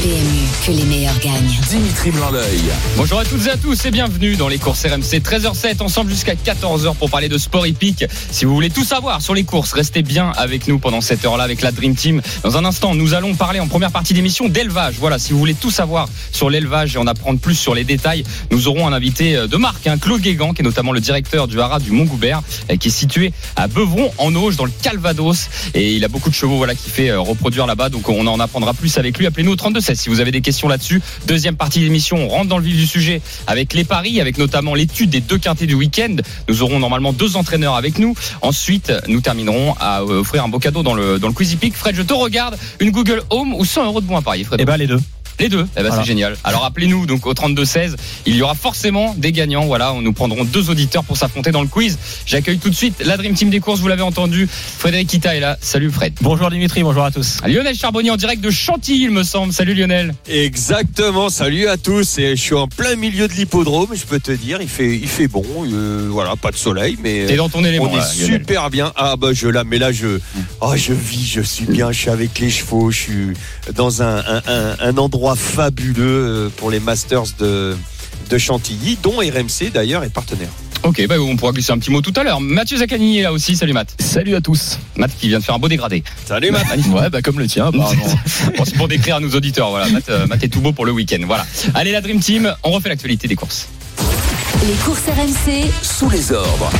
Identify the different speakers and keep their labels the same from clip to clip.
Speaker 1: PMU, que les meilleurs gagnent.
Speaker 2: Dimitri Blanc-L'œil.
Speaker 3: Bonjour à toutes et à tous et bienvenue dans les courses RMC 13h07 ensemble jusqu'à 14h pour parler de sport hippique. Si vous voulez tout savoir sur les courses, restez bien avec nous pendant cette heure-là avec la Dream Team. Dans un instant, nous allons parler en première partie d'émission d'élevage. Voilà, si vous voulez tout savoir sur l'élevage et en apprendre plus sur les détails, nous aurons un invité de marque, hein, Claude Guégan, qui est notamment le directeur du haras du Mont-Goubert, euh, qui est situé à Beuvron en Auge dans le Calvados et il a beaucoup de chevaux voilà qui fait euh, reproduire là-bas donc on en apprendra plus avec lui. Appelez-nous au 32 16 si vous avez des questions là-dessus. Deuxième partie d'émission, on rentre dans le vif du sujet avec les paris, avec notamment l'étude des deux quintés du week-end. Nous aurons normalement deux entraîneurs avec nous. Ensuite, nous terminerons à euh, offrir un beau cadeau dans le, dans le Quizy Peak. Fred, je te regarde. Une Google Home ou 100 euros de bons à parier, Fred?
Speaker 4: Eh ben les deux.
Speaker 3: Les deux, eh ben,
Speaker 4: Voilà.
Speaker 3: c'est génial. Alors appelez-nous donc au 32 16. Il y aura forcément des gagnants. Voilà, nous prendrons deux auditeurs pour s'affronter dans le quiz. J'accueille tout de suite la Dream Team des courses. Vous l'avez entendu. Frédéric Kita est là. Salut Fred.
Speaker 4: Bonjour Dimitri, bonjour à tous.
Speaker 3: Lionel Charbonnier en direct de Chantilly, il me semble. Salut Lionel.
Speaker 5: Exactement, salut à tous. Et je suis en plein milieu de l'hippodrome, je peux te dire, il fait, il fait bon. euh, voilà, pas de soleil, mais
Speaker 3: T'es dans ton élément.
Speaker 5: on est
Speaker 3: là, Lionel.
Speaker 5: super bien. Ah bah je là, mais là je, oh, je vis, je suis bien, je suis avec les chevaux, je suis dans un, un, un- un endroit fabuleux euh, pour les Masters de, de Chantilly, dont RMC d'ailleurs est partenaire.
Speaker 3: Ok, bah, on pourra glisser un petit mot tout à l'heure. Mathieu Zaccani est là aussi. Salut Matt.
Speaker 6: Salut à tous.
Speaker 3: Matt qui vient de faire un beau dégradé.
Speaker 5: Salut Matt.
Speaker 3: Magnifique.
Speaker 6: Ouais, bah comme le tien, apparemment.
Speaker 3: Bon, c'est pour décrire à nos auditeurs. Voilà, Matt, euh, Matt est tout beau pour le week-end. Voilà. Allez, la Dream Team, on refait l'actualité des courses.
Speaker 1: Les courses RMC,
Speaker 2: Sous les ordres.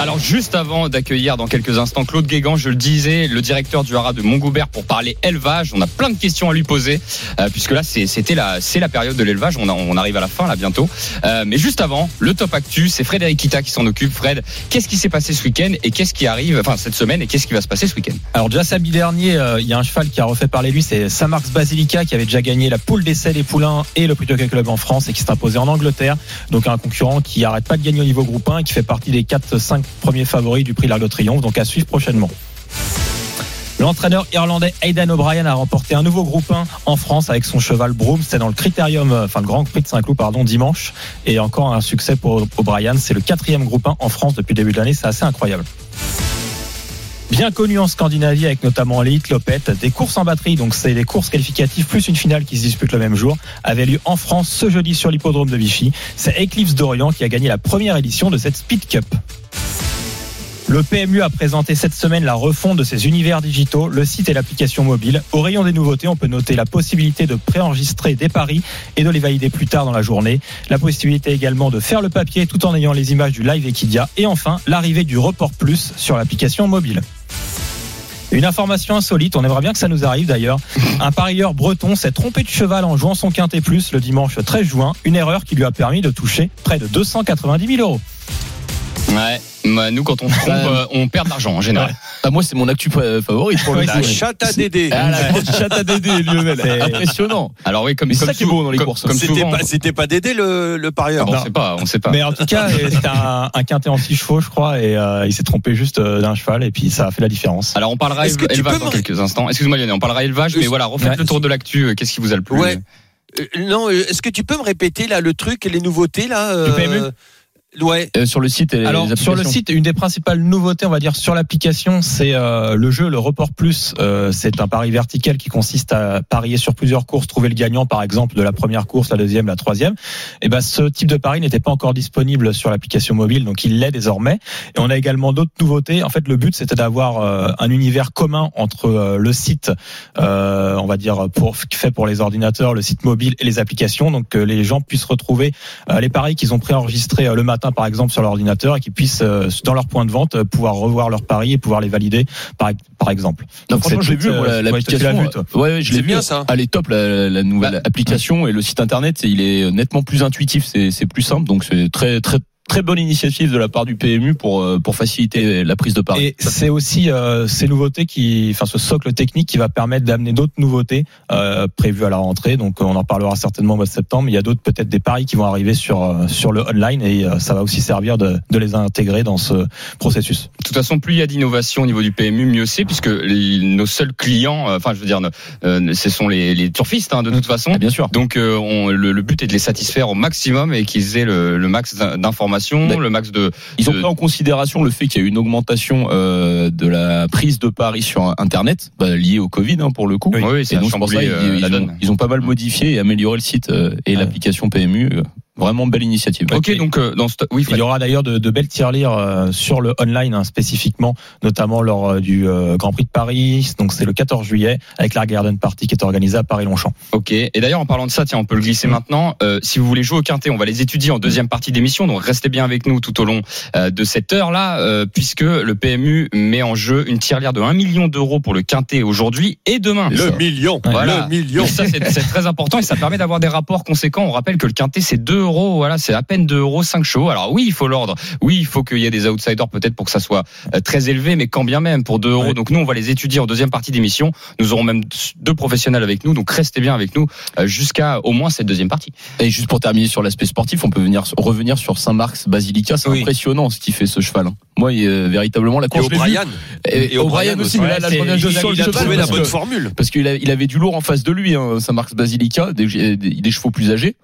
Speaker 3: Alors juste avant d'accueillir dans quelques instants Claude Guégan, je le disais, le directeur du haras de Montgoubert pour parler élevage. On a plein de questions à lui poser euh, puisque là c'est- c'était la c'est la période de l'élevage. On, arrive à la fin là bientôt. Euh, mais juste avant, le top actu, c'est Frédéric Kita qui s'en occupe. Fred, qu'est-ce qui s'est passé ce week-end et qu'est-ce qui arrive, enfin cette semaine et qu'est-ce qui va se passer ce week-end?
Speaker 4: Alors déjà samedi dernier, euh, il y a un cheval qui a refait parler de lui, c'est Samarx Basilica qui avait déjà gagné la poule d'essai des poulains et le Prix Jockey Club en France et qui s'est imposé en Angleterre. Donc un concurrent qui arrête pas de gagner au niveau groupe 1 et qui fait partie des 4-5 premiers favoris du Prix L'Arc de Triomphe. Donc à suivre prochainement. L'entraîneur irlandais Aidan O'Brien a remporté un nouveau groupe 1 en France avec son cheval Broom. C'était dans le Critérium, euh, enfin le Grand Prix de Saint-Cloud, pardon, dimanche. Et encore un succès pour O'Brien. C'est le quatrième groupe 1 en France depuis le début de l'année. C'est assez incroyable. Bien connu en Scandinavie avec notamment les Hitlopet, des courses en batterie, donc c'est des courses qualificatives plus une finale qui se dispute le même jour, avait lieu en France ce jeudi sur l'hippodrome de Vichy. C'est Eclipse d'Orient qui a gagné la première édition de cette Speed Cup. Le PMU a présenté cette semaine la refonte de ses univers digitaux, le site et l'application mobile. Au rayon des nouveautés, on peut noter la possibilité de préenregistrer des paris et de les valider plus tard dans la journée. La possibilité également de faire le papier tout en ayant les images du live Equidia. Et enfin, l'arrivée du report plus sur l'application mobile. Une information insolite, on aimerait bien que ça nous arrive d'ailleurs. Un parieur breton s'est trompé de cheval en jouant son quintet plus le dimanche 13 juin. Une erreur qui lui a permis de toucher près de 290 000 euros.
Speaker 3: Ouais. Bah, nous quand on se trompe, euh, on perd de l'argent en général.
Speaker 6: Ah, moi, c'est mon actu euh, favorite pour le
Speaker 4: Ouais.
Speaker 5: La chatte à Dédé.
Speaker 6: Ah, la grosse chatte à Dédé, Lionel.
Speaker 4: C'est-
Speaker 6: Impressionnant.
Speaker 3: Alors oui, comme,
Speaker 6: c'est
Speaker 3: comme
Speaker 6: ça qui est beau dans les
Speaker 3: comme-
Speaker 6: courses.
Speaker 3: Comme
Speaker 5: C'était pas, c'était pas Dédé le, le parieur.
Speaker 3: on sait pas, on sait pas.
Speaker 4: Mais en tout cas, euh, c'était un, un quintet en 6 chevaux, je crois, et euh, il s'est trompé juste euh, d'un cheval, et puis ça a fait la différence.
Speaker 3: Alors on parlera
Speaker 5: Est-ce que tu
Speaker 3: élevage
Speaker 5: peux
Speaker 3: dans
Speaker 5: me-
Speaker 3: quelques instants. Excuse-moi Lionel, on parlera élevage, mais
Speaker 5: Euh,
Speaker 3: voilà, refaites
Speaker 4: ouais.
Speaker 3: le tour de l'actu. Euh, Qu'est-ce qui vous a le plus
Speaker 5: Ouais. Euh, non, euh, est-ce que tu peux me répéter là le truc et les nouveautés là euh,
Speaker 4: Du PMU
Speaker 5: Ouais.
Speaker 6: Euh, sur le site et
Speaker 4: Alors
Speaker 6: les
Speaker 4: sur le site, une des principales nouveautés, on va dire, sur l'application, c'est euh, le jeu, le report plus. Euh, c'est un pari vertical qui consiste à parier sur plusieurs courses, trouver le gagnant, par exemple, de la première course, la deuxième, la troisième. Et ben, ce type de pari n'était pas encore disponible sur l'application mobile, donc il l'est désormais. Et on a également d'autres nouveautés. En fait, le but, c'était d'avoir euh, un univers commun entre euh, le site, euh, on va dire, pour fait pour les ordinateurs, le site mobile et les applications, donc que les gens puissent retrouver euh, les paris qu'ils ont préenregistrés euh, le matin, par exemple, sur l'ordinateur, et qu'ils puissent, euh, dans leur point de vente, euh, pouvoir revoir leurs paris et pouvoir les valider, par, par exemple.
Speaker 6: Non,
Speaker 4: Donc,
Speaker 6: franchement,
Speaker 4: toute,
Speaker 6: vu,
Speaker 4: euh,
Speaker 6: la- l'application.
Speaker 4: toi.
Speaker 6: ouais, ouais, je l'ai vu.
Speaker 5: bien, ça.
Speaker 6: Elle est top, la, la nouvelle
Speaker 3: Bah,
Speaker 6: application et le site internet, il est nettement plus intuitif, c'est c'est plus simple, donc c'est très, très, très bonne initiative de la part du PMU pour euh, pour faciliter la prise de paris.
Speaker 4: Et c'est aussi euh, ces nouveautés qui, enfin ce socle technique qui va permettre d'amener d'autres nouveautés euh, prévues à la rentrée. Donc on en parlera certainement au mois de septembre. Mais il y a d'autres peut-être des paris qui vont arriver sur euh, sur le online et euh, ça va aussi servir de, de les intégrer dans ce processus.
Speaker 3: De toute façon, plus il y a d'innovation au niveau du PMU, mieux c'est, puisque les- nos seuls clients, euh, enfin, je veux dire, euh, ce sont les, les turfistes, hein, de toute façon.
Speaker 6: Ah, bien sûr.
Speaker 3: Donc, euh, on, le, le but est de les satisfaire au maximum et qu'ils aient le, le max d'in-
Speaker 6: Mais
Speaker 3: le max de.
Speaker 6: Ils ont pris en considération le fait qu'il y a eu une augmentation euh, de la prise de paris sur Internet, bah, liée au Covid hein, pour le coup.
Speaker 3: Oui,
Speaker 6: et donc ça ils,
Speaker 3: euh,
Speaker 6: ils ont,
Speaker 3: donne.
Speaker 6: ils ont pas mal modifié et amélioré le site euh, et l'application PMU. Vraiment belle initiative.
Speaker 3: Ok, donc euh, dans ce... oui,
Speaker 4: Il y aura d'ailleurs de, de belles tirelires euh, sur le online hein, spécifiquement, notamment lors euh, du euh, Grand Prix de Paris. Donc c'est le 14 juillet avec la Garden Party qui est organisée à Paris-Longchamp.
Speaker 3: Ok. Et d'ailleurs, en parlant de ça, tiens, on peut le glisser
Speaker 4: Mm.
Speaker 3: maintenant. Euh, si vous voulez jouer au quintet, on va les étudier en deuxième partie d'émission. Donc restez bien avec nous tout au long euh, de cette heure-là, euh, puisque le PMU met en jeu une tirelire de 1 million d'euros pour le quintet aujourd'hui et demain.
Speaker 5: Le million,
Speaker 3: Voilà.
Speaker 5: le million.
Speaker 3: Et ça, c'est c'est très important et ça permet d'avoir des rapports conséquents. On rappelle que le quintet, c'est 2 euros. Voilà, c'est à peine 2 euros 5 chevaux. Alors oui, il faut l'ordre. Oui, il faut qu'il y ait des outsiders peut-être pour que ça soit euh, très élevé, mais quand bien même pour 2 euros.
Speaker 4: Ouais.
Speaker 3: Donc nous, on va les étudier en deuxième partie d'émission. Nous aurons même deux professionnels avec nous. Donc restez bien avec nous euh, jusqu'à au moins cette deuxième partie.
Speaker 6: Et juste pour terminer sur l'aspect sportif, on peut venir revenir sur Saint-Marc's Basilica. C'est
Speaker 4: Oui.
Speaker 6: impressionnant ce qui fait ce cheval. hein. Moi, il, euh, véritablement la
Speaker 5: Et
Speaker 6: course. vu.
Speaker 5: O'Brien.
Speaker 6: Et,
Speaker 5: Et
Speaker 6: O'Brien aussi,
Speaker 5: aussi.
Speaker 6: mais là,
Speaker 4: Ouais,
Speaker 6: je reviens
Speaker 4: il a-
Speaker 6: sur le
Speaker 5: Il a
Speaker 6: cheval
Speaker 5: trouvé la bonne
Speaker 6: que-
Speaker 5: formule.
Speaker 6: Parce qu'il avait du lourd en face de lui, hein, Saint-Marc's Basilica, des, des, des chevaux plus âgés.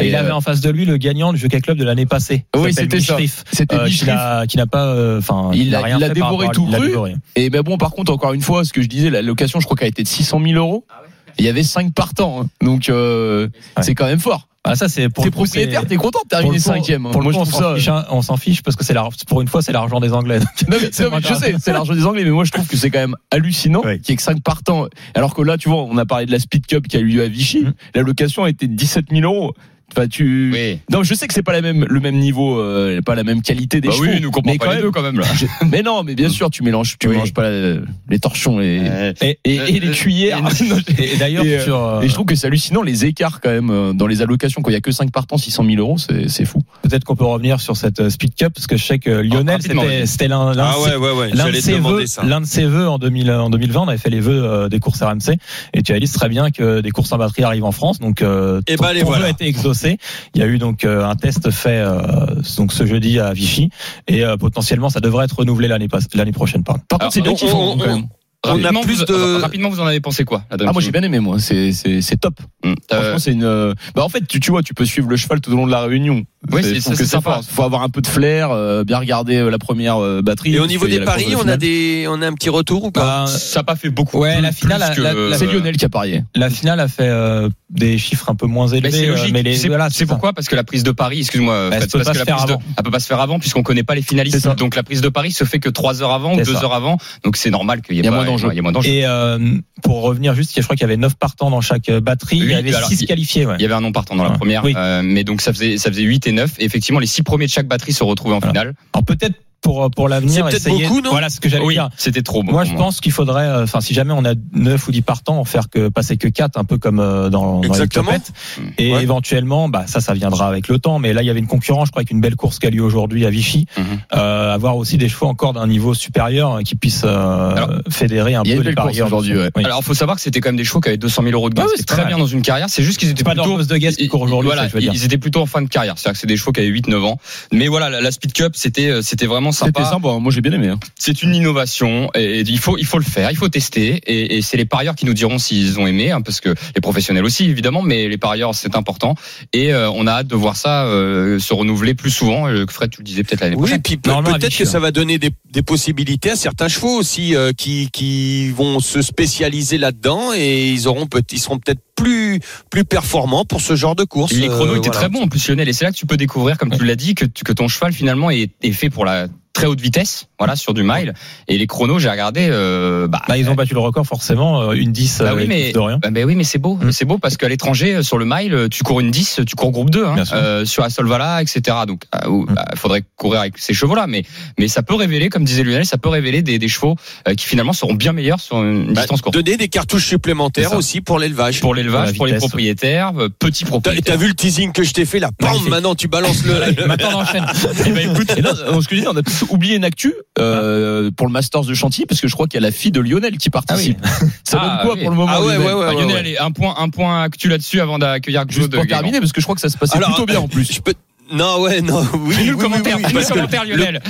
Speaker 4: Et, il
Speaker 6: euh,
Speaker 4: avait en face de lui le gagnant du Jockey Club de l'année passée.
Speaker 6: Oui, c'était ça. C'était
Speaker 4: euh, qui n'a pas, euh, enfin,
Speaker 6: Il
Speaker 4: n'a rien
Speaker 6: il
Speaker 4: fait par
Speaker 6: dévoré tout cru.
Speaker 4: dévoré.
Speaker 6: Et ben bon, par contre, encore une fois, ce que je disais, la location, je crois qu'elle a été de 600 000 euros. Il y avait 5 partants, hein. donc euh,
Speaker 4: Ouais.
Speaker 6: c'est quand même fort.
Speaker 4: Ah, ça c'est pour
Speaker 6: T'es propriétaire, t'es content de terminer cinquième. hein.
Speaker 4: Pour le
Speaker 6: Moi,
Speaker 4: coup,
Speaker 6: je trouve ça.
Speaker 4: fiche, hein, on s'en fiche parce que c'est la- pour une fois c'est l'argent des Anglais.
Speaker 6: Non, mais, non, mais je sais, c'est l'argent des Anglais, mais moi je trouve que c'est quand même hallucinant
Speaker 4: Ouais.
Speaker 6: qu'il y ait que 5 partants. Alors que là, tu vois, on a parlé de la Speed Cup qui a eu lieu à Vichy.
Speaker 4: Mhm.
Speaker 6: La location a été de 17 000 euros. Enfin, tu.
Speaker 3: Oui.
Speaker 6: Non, je sais que c'est pas la même, le même niveau, euh, pas la même qualité des
Speaker 3: Bah
Speaker 6: chevaux.
Speaker 3: oui, nous comprenons pas
Speaker 6: quand
Speaker 3: les
Speaker 6: même,
Speaker 3: deux quand même là.
Speaker 6: je- mais non, mais bien sûr, tu mélanges, tu
Speaker 3: Oui.
Speaker 6: mélanges pas la- les torchons et,
Speaker 4: Et,
Speaker 6: et, et les cuillères.
Speaker 4: et- et d'ailleurs
Speaker 6: Et, euh,
Speaker 4: sur euh,
Speaker 6: Et je trouve que c'est hallucinant les écarts quand même euh, dans les allocations. Quand il y a que 5 partants, 600 000 euros, c'est fou.
Speaker 4: peut-être qu'on peut revenir sur cette euh, Speed Cup parce que je sais que Lionel
Speaker 3: rapidement,
Speaker 4: c'était l'un
Speaker 5: Ah
Speaker 4: de
Speaker 5: ouais,
Speaker 4: ses-
Speaker 5: ouais, ouais.
Speaker 4: De, vœux,
Speaker 5: ça.
Speaker 4: l'un de ses vœux en, 2000, en 2020, on avait fait les vœux euh, des courses RMC et tu as dit très bien que des courses en batterie arrivent en France. Donc, euh,
Speaker 5: Eh
Speaker 4: ton,
Speaker 5: ben, les
Speaker 4: ton
Speaker 5: voilà.
Speaker 4: vœu a été exaucé. Il y a eu donc euh, un test fait euh, donc ce jeudi à Vichy et euh, potentiellement ça devrait être renouvelé l'année prochaine. Pardon.
Speaker 6: Par
Speaker 3: Alors,
Speaker 6: contre, c'est bien
Speaker 5: on-
Speaker 6: qu'ils font
Speaker 5: on- a
Speaker 3: Rapidement,
Speaker 5: plus
Speaker 3: vous,
Speaker 5: de-
Speaker 3: rapidement, vous en avez pensé quoi la
Speaker 6: Ah moi j'ai bien aimé moi, c'est c'est c'est top.
Speaker 3: Euh,
Speaker 6: Franchement, c'est une. euh, Bah en fait, tu, tu vois, tu peux suivre le cheval tout au long de la réunion.
Speaker 3: Oui,
Speaker 6: C'est-
Speaker 3: ça, sympa.
Speaker 6: fort. Faut avoir un peu de flair, euh, bien regarder euh, la première euh, batterie.
Speaker 5: Et au niveau des paris, on a des, on a un petit retour ou pas
Speaker 4: Bah,
Speaker 3: ça n'a pas fait beaucoup.
Speaker 4: Ouais,
Speaker 3: plus-
Speaker 4: la finale,
Speaker 3: plus
Speaker 4: la-
Speaker 3: que-
Speaker 4: la-
Speaker 6: C'est Lionel qui a parié.
Speaker 4: La finale a fait euh, des chiffres un peu moins élevés.
Speaker 3: Mais c'est logique.
Speaker 4: mais les,
Speaker 3: c'est
Speaker 4: voilà,
Speaker 3: pourquoi? Parce que la prise de Paris, excuse-moi,
Speaker 4: Bah, elle
Speaker 3: Fred,
Speaker 4: peut
Speaker 3: parce
Speaker 4: pas
Speaker 3: que
Speaker 4: se
Speaker 3: la
Speaker 4: faire
Speaker 3: prise de,
Speaker 4: avant.
Speaker 3: elle peut pas se faire avant puisqu'on connaît pas les finalistes. Donc la prise de Paris se fait que trois heures avant ou
Speaker 4: C'est
Speaker 3: deux
Speaker 4: ça.
Speaker 3: heures avant. Donc c'est normal qu'il y ait
Speaker 6: D'enjeux.
Speaker 4: Et euh, pour revenir juste, je crois qu'il y avait 9 partants dans chaque euh, batterie. il y avait
Speaker 3: alors,
Speaker 4: 6
Speaker 3: il-
Speaker 4: qualifiés. Ouais.
Speaker 3: Il y avait un non partant dans la première,
Speaker 4: Oui.
Speaker 3: euh, mais donc ça faisait ça faisait 8 et 9 et effectivement les six premiers de chaque batterie se retrouvaient en
Speaker 4: Voilà.
Speaker 3: finale.
Speaker 4: Alors peut-être pour pour l'avenir,
Speaker 5: C'est peut-être beaucoup, non
Speaker 4: voilà ce que j'allais
Speaker 3: Oui,
Speaker 4: dire.
Speaker 3: c'était trop.
Speaker 4: Moi,
Speaker 3: pour
Speaker 4: je pense qu'il faudrait, euh, enfin, si jamais on a 9 ou 10 partants, en faire que passer que 4, un peu comme euh, dans, dans les
Speaker 5: Exactement.
Speaker 4: topettes. Et
Speaker 5: Ouais.
Speaker 4: éventuellement, bah, ça, ça viendra avec le temps. Mais là, il y avait une concurrence, je crois, avec une belle course qui a lieu aujourd'hui à Vichy.
Speaker 3: Mhm.
Speaker 4: Euh, avoir aussi des chevaux encore d'un niveau supérieur euh, qui puissent euh,
Speaker 3: Alors,
Speaker 4: fédérer un
Speaker 6: il y a
Speaker 4: peu
Speaker 6: une
Speaker 4: les
Speaker 6: belle course
Speaker 4: parieurs.
Speaker 6: aujourd'hui, ouais.
Speaker 4: Oui.
Speaker 3: Alors, faut savoir que c'était quand même des chevaux qui avaient 200 000 euros de gain.
Speaker 4: Ah
Speaker 3: très bien dans une carrière. C'est juste qu'ils étaient
Speaker 4: pas
Speaker 3: plutôt.
Speaker 4: de court aujourd'hui,
Speaker 3: voilà, ils étaient plutôt en fin de carrière. C'est-à-dire que c'est des chevaux qui avaient 8-9 ans. Mais voilà, la, Speed Cup, c'était, euh, c'était vraiment
Speaker 6: C'était
Speaker 3: sympa.
Speaker 6: sympa. Moi j'ai bien aimé. hein.
Speaker 3: C'est une innovation et, il faut, il faut le faire, il faut tester. Et, et c'est les parieurs qui nous diront s'ils ont aimé, hein, parce que les professionnels aussi, évidemment, mais les parieurs, c'est important. Et euh, on a hâte de voir ça euh, se renouveler plus souvent. Euh, Fred, tu le disais peut-être l'année
Speaker 5: Oui,
Speaker 3: prochaine.
Speaker 4: à
Speaker 5: peut-être que
Speaker 4: hein.
Speaker 5: ça va donner des, des possibilités à certains chevaux aussi euh, qui, qui vont se spécialiser là-dedans et ils auront peut ils seront peut-être plus plus performants pour ce genre de course.
Speaker 3: Les chronos
Speaker 5: Euh,
Speaker 3: étaient
Speaker 5: voilà.
Speaker 3: très bons en plus Lionel et c'est là que tu peux découvrir comme tu l'as dit que, tu- que ton cheval finalement est, est fait pour la très haute vitesse, voilà, sur du mile. Et les chronos, j'ai regardé. Euh, bah,
Speaker 4: Bah, ils ont battu le record forcément, euh, une 10
Speaker 3: bah
Speaker 4: euh,
Speaker 3: oui, mais,
Speaker 4: de rien.
Speaker 3: bah, bah oui, mais c'est beau.
Speaker 4: Mm.
Speaker 3: C'est beau parce qu'à l'étranger, euh, sur le mile, euh, tu cours une 10, tu cours groupe 2, hein,
Speaker 4: Bien sûr.
Speaker 3: euh, sur la Solvala, etc. Donc, euh, où,
Speaker 4: Mm.
Speaker 3: bah, faudrait courir avec ces chevaux-là. Mais, mais ça peut révéler, comme disait Lionel, ça peut révéler des, des chevaux euh, qui finalement seront bien meilleurs sur une
Speaker 5: Bah,
Speaker 3: distance courte.
Speaker 5: donner des cartouches supplémentaires aussi pour l'élevage.
Speaker 3: Pour l'élevage,
Speaker 4: Pour
Speaker 3: les propriétaires, euh, petits propriétaires.
Speaker 5: t'as vu le teasing que je t'ai fait là? Bam,
Speaker 4: Magnifique.
Speaker 5: Maintenant tu balances le.
Speaker 3: Maintenant, on enchaîne. Eh ben, écoute,
Speaker 6: Et euh, que je dis, on a oublié une actu euh, pour le Masters de Chantilly parce que je crois qu'il y a la fille de Lionel qui participe. Ça
Speaker 3: Ah,
Speaker 6: donne quoi
Speaker 3: oui.
Speaker 6: pour le moment
Speaker 5: Ah ouais,
Speaker 6: Lionel
Speaker 5: ouais, ouais,
Speaker 3: Ah, Lionel,
Speaker 5: ouais.
Speaker 3: allez, un point, un point actu là-dessus avant d'accueillir
Speaker 6: Juste pour terminer parce que je crois que ça se passait
Speaker 5: Alors,
Speaker 6: plutôt bien en plus.
Speaker 5: Je peux. Non, ouais, non, oui. Oui,
Speaker 3: le
Speaker 5: oui,
Speaker 3: commentaire,
Speaker 5: oui, parce
Speaker 3: le commentaire,
Speaker 5: le-
Speaker 3: Lionel.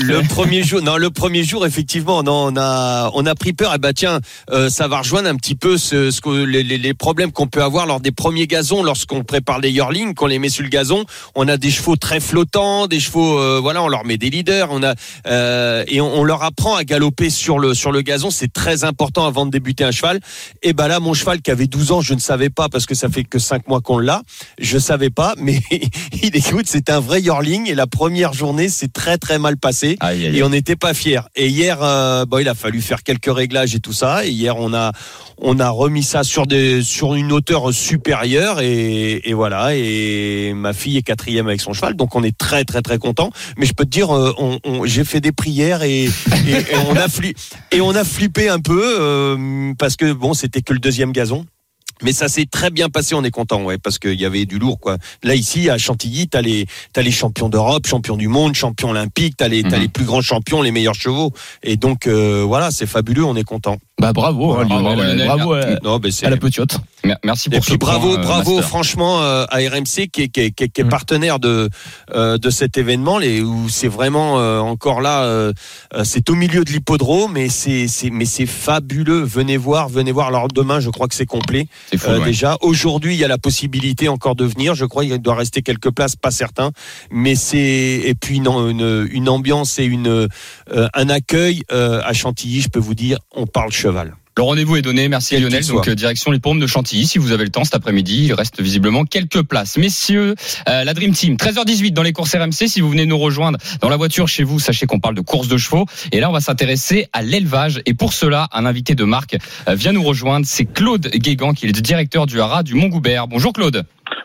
Speaker 5: Le premier jour, non, le premier jour, effectivement, non, on a, on a pris peur. Et bah tiens, euh, ça va rejoindre un petit peu ce, ce que les, les- problèmes qu'on peut avoir lors des premiers gazons, lorsqu'on prépare les yearlings, qu'on les met sur le gazon. On a des chevaux très flottants, des chevaux, euh, voilà, on leur met des leaders, on a euh, et on, on leur apprend à galoper sur le sur le gazon. C'est très important avant de débuter un cheval. Et ben là, mon cheval qui avait 12 ans, je ne savais pas parce que ça fait que 5 mois qu'on l'a. Je savais pas, mais il c'est un vrai yearling et la première journée, c'est très très mal passé
Speaker 3: Aïe, aïe,
Speaker 5: et on n'était pas fiers. Et hier, euh, bon, il a fallu faire quelques réglages et tout ça. Et hier, on a on a remis ça sur des sur une hauteur supérieure et, et voilà. Et ma fille est quatrième avec son cheval, donc on est très très très content. Mais je peux te dire, euh, on, on- j'ai fait des prières et, et, et on a fli- et on a flippé un peu euh, parce que bon, c'était que le deuxième gazon. Mais ça s'est très bien passé, on est content, ouais, parce qu'il y avait du lourd, quoi. Là, ici, à Chantilly, t'as les, t'as les champions d'Europe, champions du monde, champions olympiques, t'as les, t'as
Speaker 3: Mhm.
Speaker 5: les plus grands champions, les meilleurs chevaux. Et donc, euh, voilà, c'est fabuleux, on est content.
Speaker 6: Bah bravo, hein,
Speaker 3: Bravo,
Speaker 6: bravo à,
Speaker 5: c'est.
Speaker 6: à la petiote.
Speaker 3: Mer- Merci
Speaker 5: Et
Speaker 3: pour
Speaker 5: puis
Speaker 3: ce
Speaker 5: bravo,
Speaker 3: point, euh,
Speaker 5: bravo,
Speaker 3: Master.
Speaker 5: franchement euh, à RMC qui est, qui est, qui est- qui est
Speaker 4: Mm.
Speaker 5: partenaire de euh, de cet événement, les, où c'est vraiment euh, encore là, euh, euh, c'est au milieu de l'hippodrome, mais c'est c'est mais c'est fabuleux. Venez voir, venez voir. Alors demain, je crois que c'est complet.
Speaker 3: C'est fou,
Speaker 5: Euh,
Speaker 3: ouais.
Speaker 5: Déjà, aujourd'hui, il y a la possibilité encore de venir. Je crois qu'il doit rester quelques places, pas certain. Mais c'est et puis une, une, une ambiance et une euh, un accueil euh, à Chantilly. Je peux vous dire, on parle cheval.
Speaker 3: Le rendez-vous est donné. Merci
Speaker 5: Quel
Speaker 3: Lionel. Donc euh, direction l'hippodrome de Chantilly. Si vous avez le temps cet après-midi, il reste visiblement quelques places. Messieurs, euh, la Dream Team, 13h18 dans les courses RMC. Si vous venez nous rejoindre dans la voiture chez vous, sachez qu'on parle de courses de chevaux. Et là, on va s'intéresser à l'élevage. Et pour cela, un invité de marque euh, vient nous rejoindre. C'est Claude Guégan, qui est le directeur du haras du Mont-Goubert. Bonjour Claude.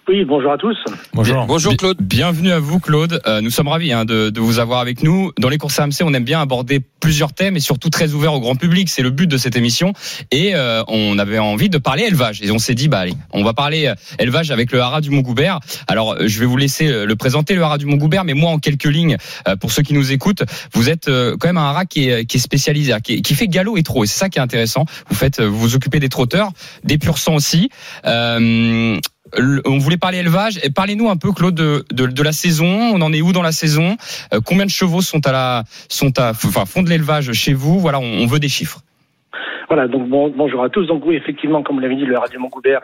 Speaker 7: Oui, bonjour à tous.
Speaker 4: Bonjour.
Speaker 5: Bonjour Claude.
Speaker 3: Bienvenue à vous Claude. Euh, nous sommes ravis hein, de, de vous avoir avec nous. Dans les courses AMC, on aime bien aborder plusieurs thèmes et surtout très ouvert au grand public. C'est le but de cette émission. Et euh, on avait envie de parler élevage. Et on s'est dit, bah allez, on va parler euh, élevage avec le haras du Mont-Goubert. Alors, euh, je vais vous laisser euh, le présenter, le haras du Mont-Goubert. Mais moi, en quelques lignes, euh, pour ceux qui nous écoutent, vous êtes euh, quand même un haras qui est, qui est spécialisé, qui, est- qui fait galop et trot. Et c'est ça qui est intéressant. Vous faites, euh, vous vous occupez des trotteurs, des pur sang aussi. Euh, on voulait parler élevage. Et Parlez-nous un peu, Claude, de, de, la saison. On en est où dans la saison? Euh, Combien de chevaux sont à la, sont à, enfin, font de l'élevage chez vous? Voilà, on, veut des chiffres.
Speaker 7: Voilà, donc bon, bonjour à tous. Donc oui, effectivement, comme vous l'avez dit, le Radio Montgoubert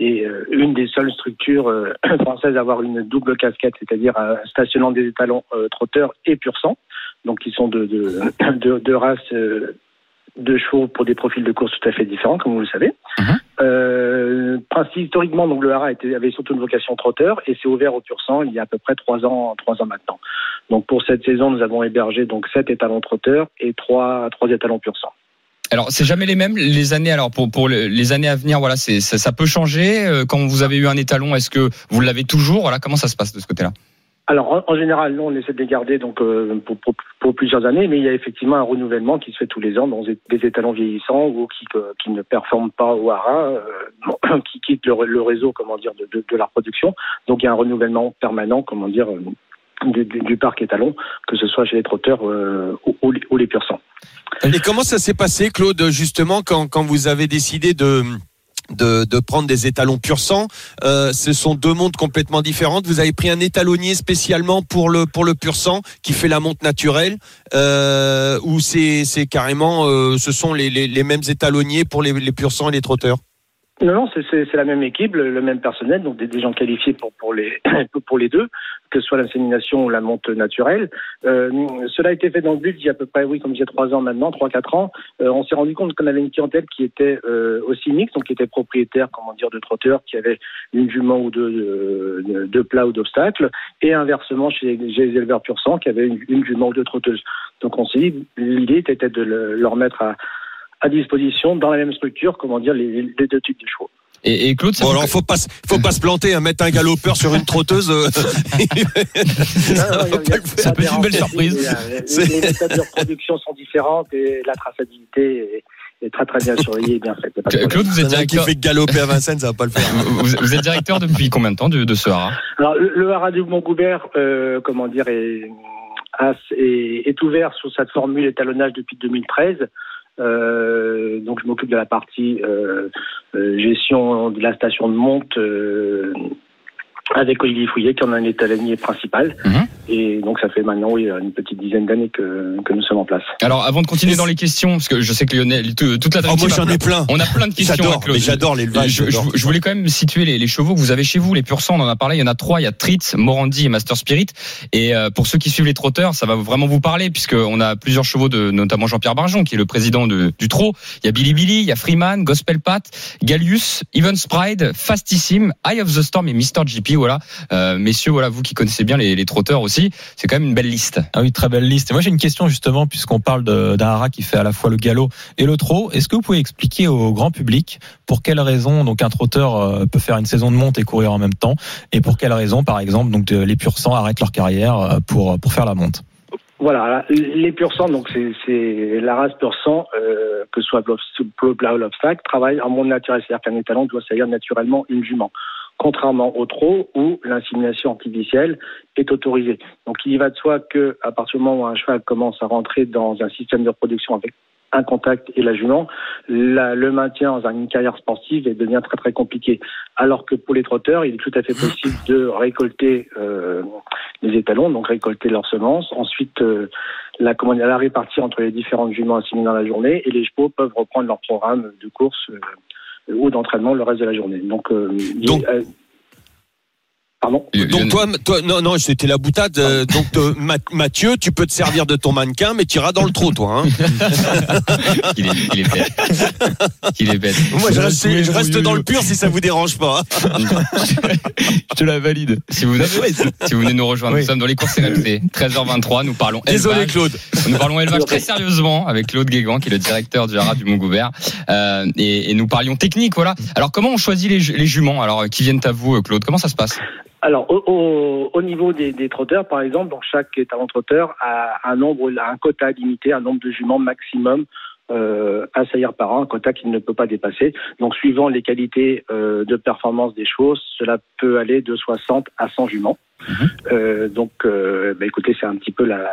Speaker 7: est, euh, une des seules structures euh, françaises à avoir une double casquette, c'est-à-dire stationnant des étalons trotteurs et pur sang, donc qui sont de, de, de, de races de chevaux pour des profils de course tout à fait différents, comme vous le savez.
Speaker 3: Mhm.
Speaker 7: Euh, principe, historiquement, donc le était, avait surtout une vocation trotteur et c'est ouvert au pur sang il y a à peu près trois ans, trois ans maintenant. Donc pour cette saison, nous avons hébergé donc sept étalons trotteurs et trois, trois étalons pur sang.
Speaker 3: Alors, c'est jamais les mêmes les années. Alors, pour, pour le- les années à venir, voilà, c'est, ça, ça peut changer. Euh, Quand vous avez eu un étalon, est-ce que vous l'avez toujours? Voilà, comment ça se passe de ce côté-là?
Speaker 7: Alors, en, général, nous, on essaie de les garder donc, euh, pour, plusieurs années, mais il y a effectivement un renouvellement qui se fait tous les ans dans des étalons vieillissants ou qui, euh, qui ne performent pas au haras, euh, qui quittent le, réseau comment dire, de, de, la production. Donc, il y a un renouvellement permanent comment dire, euh, du, du, parc étalon, que ce soit chez les trotteurs ou, les- pur.
Speaker 5: Et comment ça s'est passé, Claude, justement, quand, quand vous avez décidé de, de, de prendre des étalons pur sang euh, Ce sont deux montres complètement différentes. Vous avez pris un étalonnier spécialement pour le, pour le pur sang qui fait la montre naturelle euh, ou c'est carrément, euh, ce sont les, les, les mêmes étalonniers pour les, les pur sang et les trotteurs
Speaker 7: Non, non, c'est- la même équipe, le, même personnel, donc des, des gens qualifiés pour, pour, les, pour les deux, que ce soit l'insémination ou la monte naturelle. Euh, cela a été fait dans le but, il y a à peu près, oui, comme j'ai trois ans maintenant, trois, quatre ans, euh, on s'est rendu compte qu'on avait une clientèle qui était euh, aussi mixte, donc qui était propriétaire, comment dire, de trotteurs, qui avait une jument ou deux de, de, de plats ou d'obstacles, et inversement chez chez les éleveurs pur sang, qui avaient une, une jument ou deux trotteuses. Donc on s'est dit, l'idée était de le- leur mettre à, à disposition dans la même structure, comment dire, les, les deux types de chevaux.
Speaker 3: Et, et Claude,
Speaker 5: Bon, alors, faut pas, se- faut pas se planter, hein, mettre un galopeur sur une trotteuse. euh, ça
Speaker 6: peut être une belle surprise.
Speaker 7: Les, les méthodes de reproduction sont différentes et la traçabilité est, est très très bien surveillée et bien problème.
Speaker 3: Claude, vous êtes
Speaker 5: qui
Speaker 3: directeur.
Speaker 5: fait galoper à Vincennes, ça va pas le faire.
Speaker 3: Vous, vous êtes directeur depuis combien de temps de, de ce haras?
Speaker 7: Alors, le, le haras du Montgoubert, euh, comment dire, est, est, est ouvert sous cette formule étalonnage depuis 2013. Euh, donc, je m'occupe de la partie euh, euh, gestion de la station de monte euh, avec Olivier Fouillet, qui en est un étalonnier principal.
Speaker 3: Mhm.
Speaker 7: Et donc, ça fait maintenant, oui, une petite dizaine d'années que, que nous sommes en place.
Speaker 3: Alors, avant de continuer dans les questions, parce que je sais que Lionel, tout- toute la
Speaker 5: Oh, moi, j'en ai plein.
Speaker 3: On a plein de questions.
Speaker 5: J'adore,
Speaker 3: à Claude.
Speaker 5: mais j'adore l'élevage.
Speaker 3: Je, je- voulais quand même situer les, les chevaux que vous avez chez vous, les pur on en a parlé, il y en a trois, il y a Tritz, Morandi et Master Spirit. Et euh, pour ceux qui suivent les trotteurs, ça va vraiment vous parler, puisqu'on a plusieurs chevaux de notamment Jean-Pierre Barjon, qui est le président de, du trot. Il y a Billy Billy, il y a Freeman, Gospel Pat, Gallius, Even Spride, Fastissime, Eye of the Storm et Mr. GP. Voilà, Euh, messieurs, voilà, vous qui connaissez bien les, les trotteurs aussi, c'est quand même une belle liste.
Speaker 4: Ah oui, très belle liste. Et moi j'ai une question justement, puisqu'on parle d'un hara qui fait à la fois le galop et le trot. Est-ce que vous pouvez expliquer au grand public pour quelles raisons donc un trotteur euh, peut faire une saison de monte et courir en même temps, et pour quelles raisons, par exemple, donc de- les pur sang arrêtent leur carrière euh, pour pour faire la monte.
Speaker 7: Voilà, les pur sang, donc c'est- la race pur sang, euh, que ce soit l'obstacle, travaille en monde naturel, c'est-à-dire qu'un étalon doit saillir naturellement une jument, contrairement au trot où l'insémination artificielle est autorisée. Donc il y va de soi que à partir du moment où un cheval commence à rentrer dans un système de production avec un contact et la jument, le maintien dans une carrière sportive devient très très compliqué. Alors que pour les trotteurs, il est tout à fait possible de récolter euh, les étalons, donc récolter leurs semences, ensuite euh, la, comment la répartir entre les différentes juments assignées dans la journée, et les chevaux peuvent reprendre leur programme de course euh, ou d'entraînement le reste de la journée. Donc, euh,
Speaker 5: Donc-
Speaker 7: euh, pardon.
Speaker 5: Donc toi, toi, non, non, c'était la boutade. euh, donc euh, Ma- Mathieu, tu peux te servir de ton mannequin, mais tu iras dans le trot, toi. Hein.
Speaker 3: Il est, il est bête. Il est bête.
Speaker 5: Moi, je reste, je reste dans le pur si ça vous dérange pas. hein.
Speaker 6: Je te la valide.
Speaker 3: Si vous, si vous venez nous rejoindre,
Speaker 4: Oui.
Speaker 3: nous sommes dans les courses RMC, 13h23, nous parlons
Speaker 5: Désolé,
Speaker 3: élevage.
Speaker 5: Claude.
Speaker 3: Nous parlons élevage très sérieusement avec Claude Guégan, qui est le directeur du Haras du Montgouvert. Euh, et, et nous parlions technique, voilà. Alors, comment on choisit les, ju- les juments? Alors, qui viennent à vous, euh, Claude? Comment ça se passe?
Speaker 7: Alors, au, au, au niveau des, des trotteurs, par exemple, donc chaque étalon trotteur a un nombre, a un quota limité, un nombre de juments maximum euh, à saillir par an, un quota qu'il ne peut pas dépasser. Donc, suivant les qualités euh, de performance des chevaux, cela peut aller de 60 à 100 juments. Euh, donc, euh, bah, écoutez, c'est un petit peu la.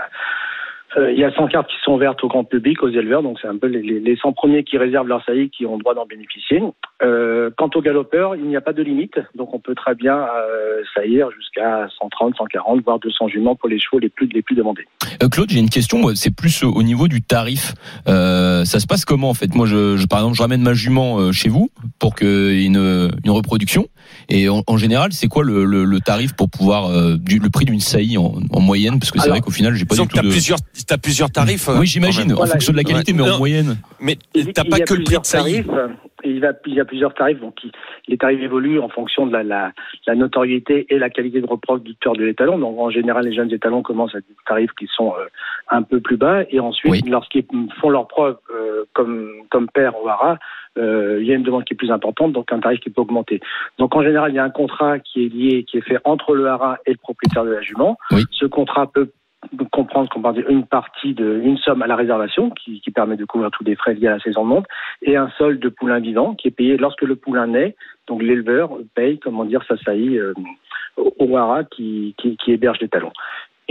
Speaker 7: Euh, Il y a 100 cartes qui sont ouvertes au grand public, aux éleveurs, donc c'est un peu les, les, les 100 premiers qui réservent leur saillie qui ont le droit d'en bénéficier. Euh, quant aux galopeurs, il n'y a pas de limite, donc on peut très bien euh, saillir jusqu'à 130, 140, voire 200 juments pour les chevaux les plus les plus demandés.
Speaker 6: Euh, Claude, j'ai une question. C'est plus au niveau du tarif. Euh, ça se passe comment en fait? Moi, je, je- par exemple, je ramène ma jument euh, chez vous pour qu'il y ait une, une reproduction. Et en, en général, c'est quoi le, le, le tarif pour pouvoir euh, du, le prix d'une saillie en, en moyenne? Parce que c'est vrai qu'au final, j'ai pas du tout de.
Speaker 5: plusieurs, t'as plusieurs tarifs. euh,
Speaker 6: Oui, j'imagine. En
Speaker 7: Voilà,
Speaker 6: fonction de la qualité, mais en moyenne.
Speaker 5: Mais t'as
Speaker 7: il
Speaker 5: pas que le prix de
Speaker 7: plusieurs
Speaker 5: saillie.
Speaker 7: tarifs. Il, va, il y a plusieurs tarifs, donc il- les tarifs évoluent en fonction de la, la, la notoriété et la qualité de reproducteur de l'étalon. Donc en général, les jeunes étalons commencent à des tarifs qui sont euh, un peu plus bas, et ensuite,
Speaker 6: Oui.
Speaker 7: lorsqu'ils font leurs preuves euh, comme comme père ou haras, euh, il y a une demande qui est plus importante, donc un tarif qui peut augmenter. Donc en général, il y a un contrat qui est lié, qui est fait entre le haras et le propriétaire de la jument.
Speaker 6: Oui.
Speaker 7: Ce contrat peut comprendre qu'on parle une partie de une somme à la réservation qui, permet de couvrir tous les frais liés à la saison de monte et un solde de poulain vivant qui est payé lorsque le poulain naît. Donc l'éleveur paye, comment dire, sa saillie euh, au qui, qui, qui héberge les talons.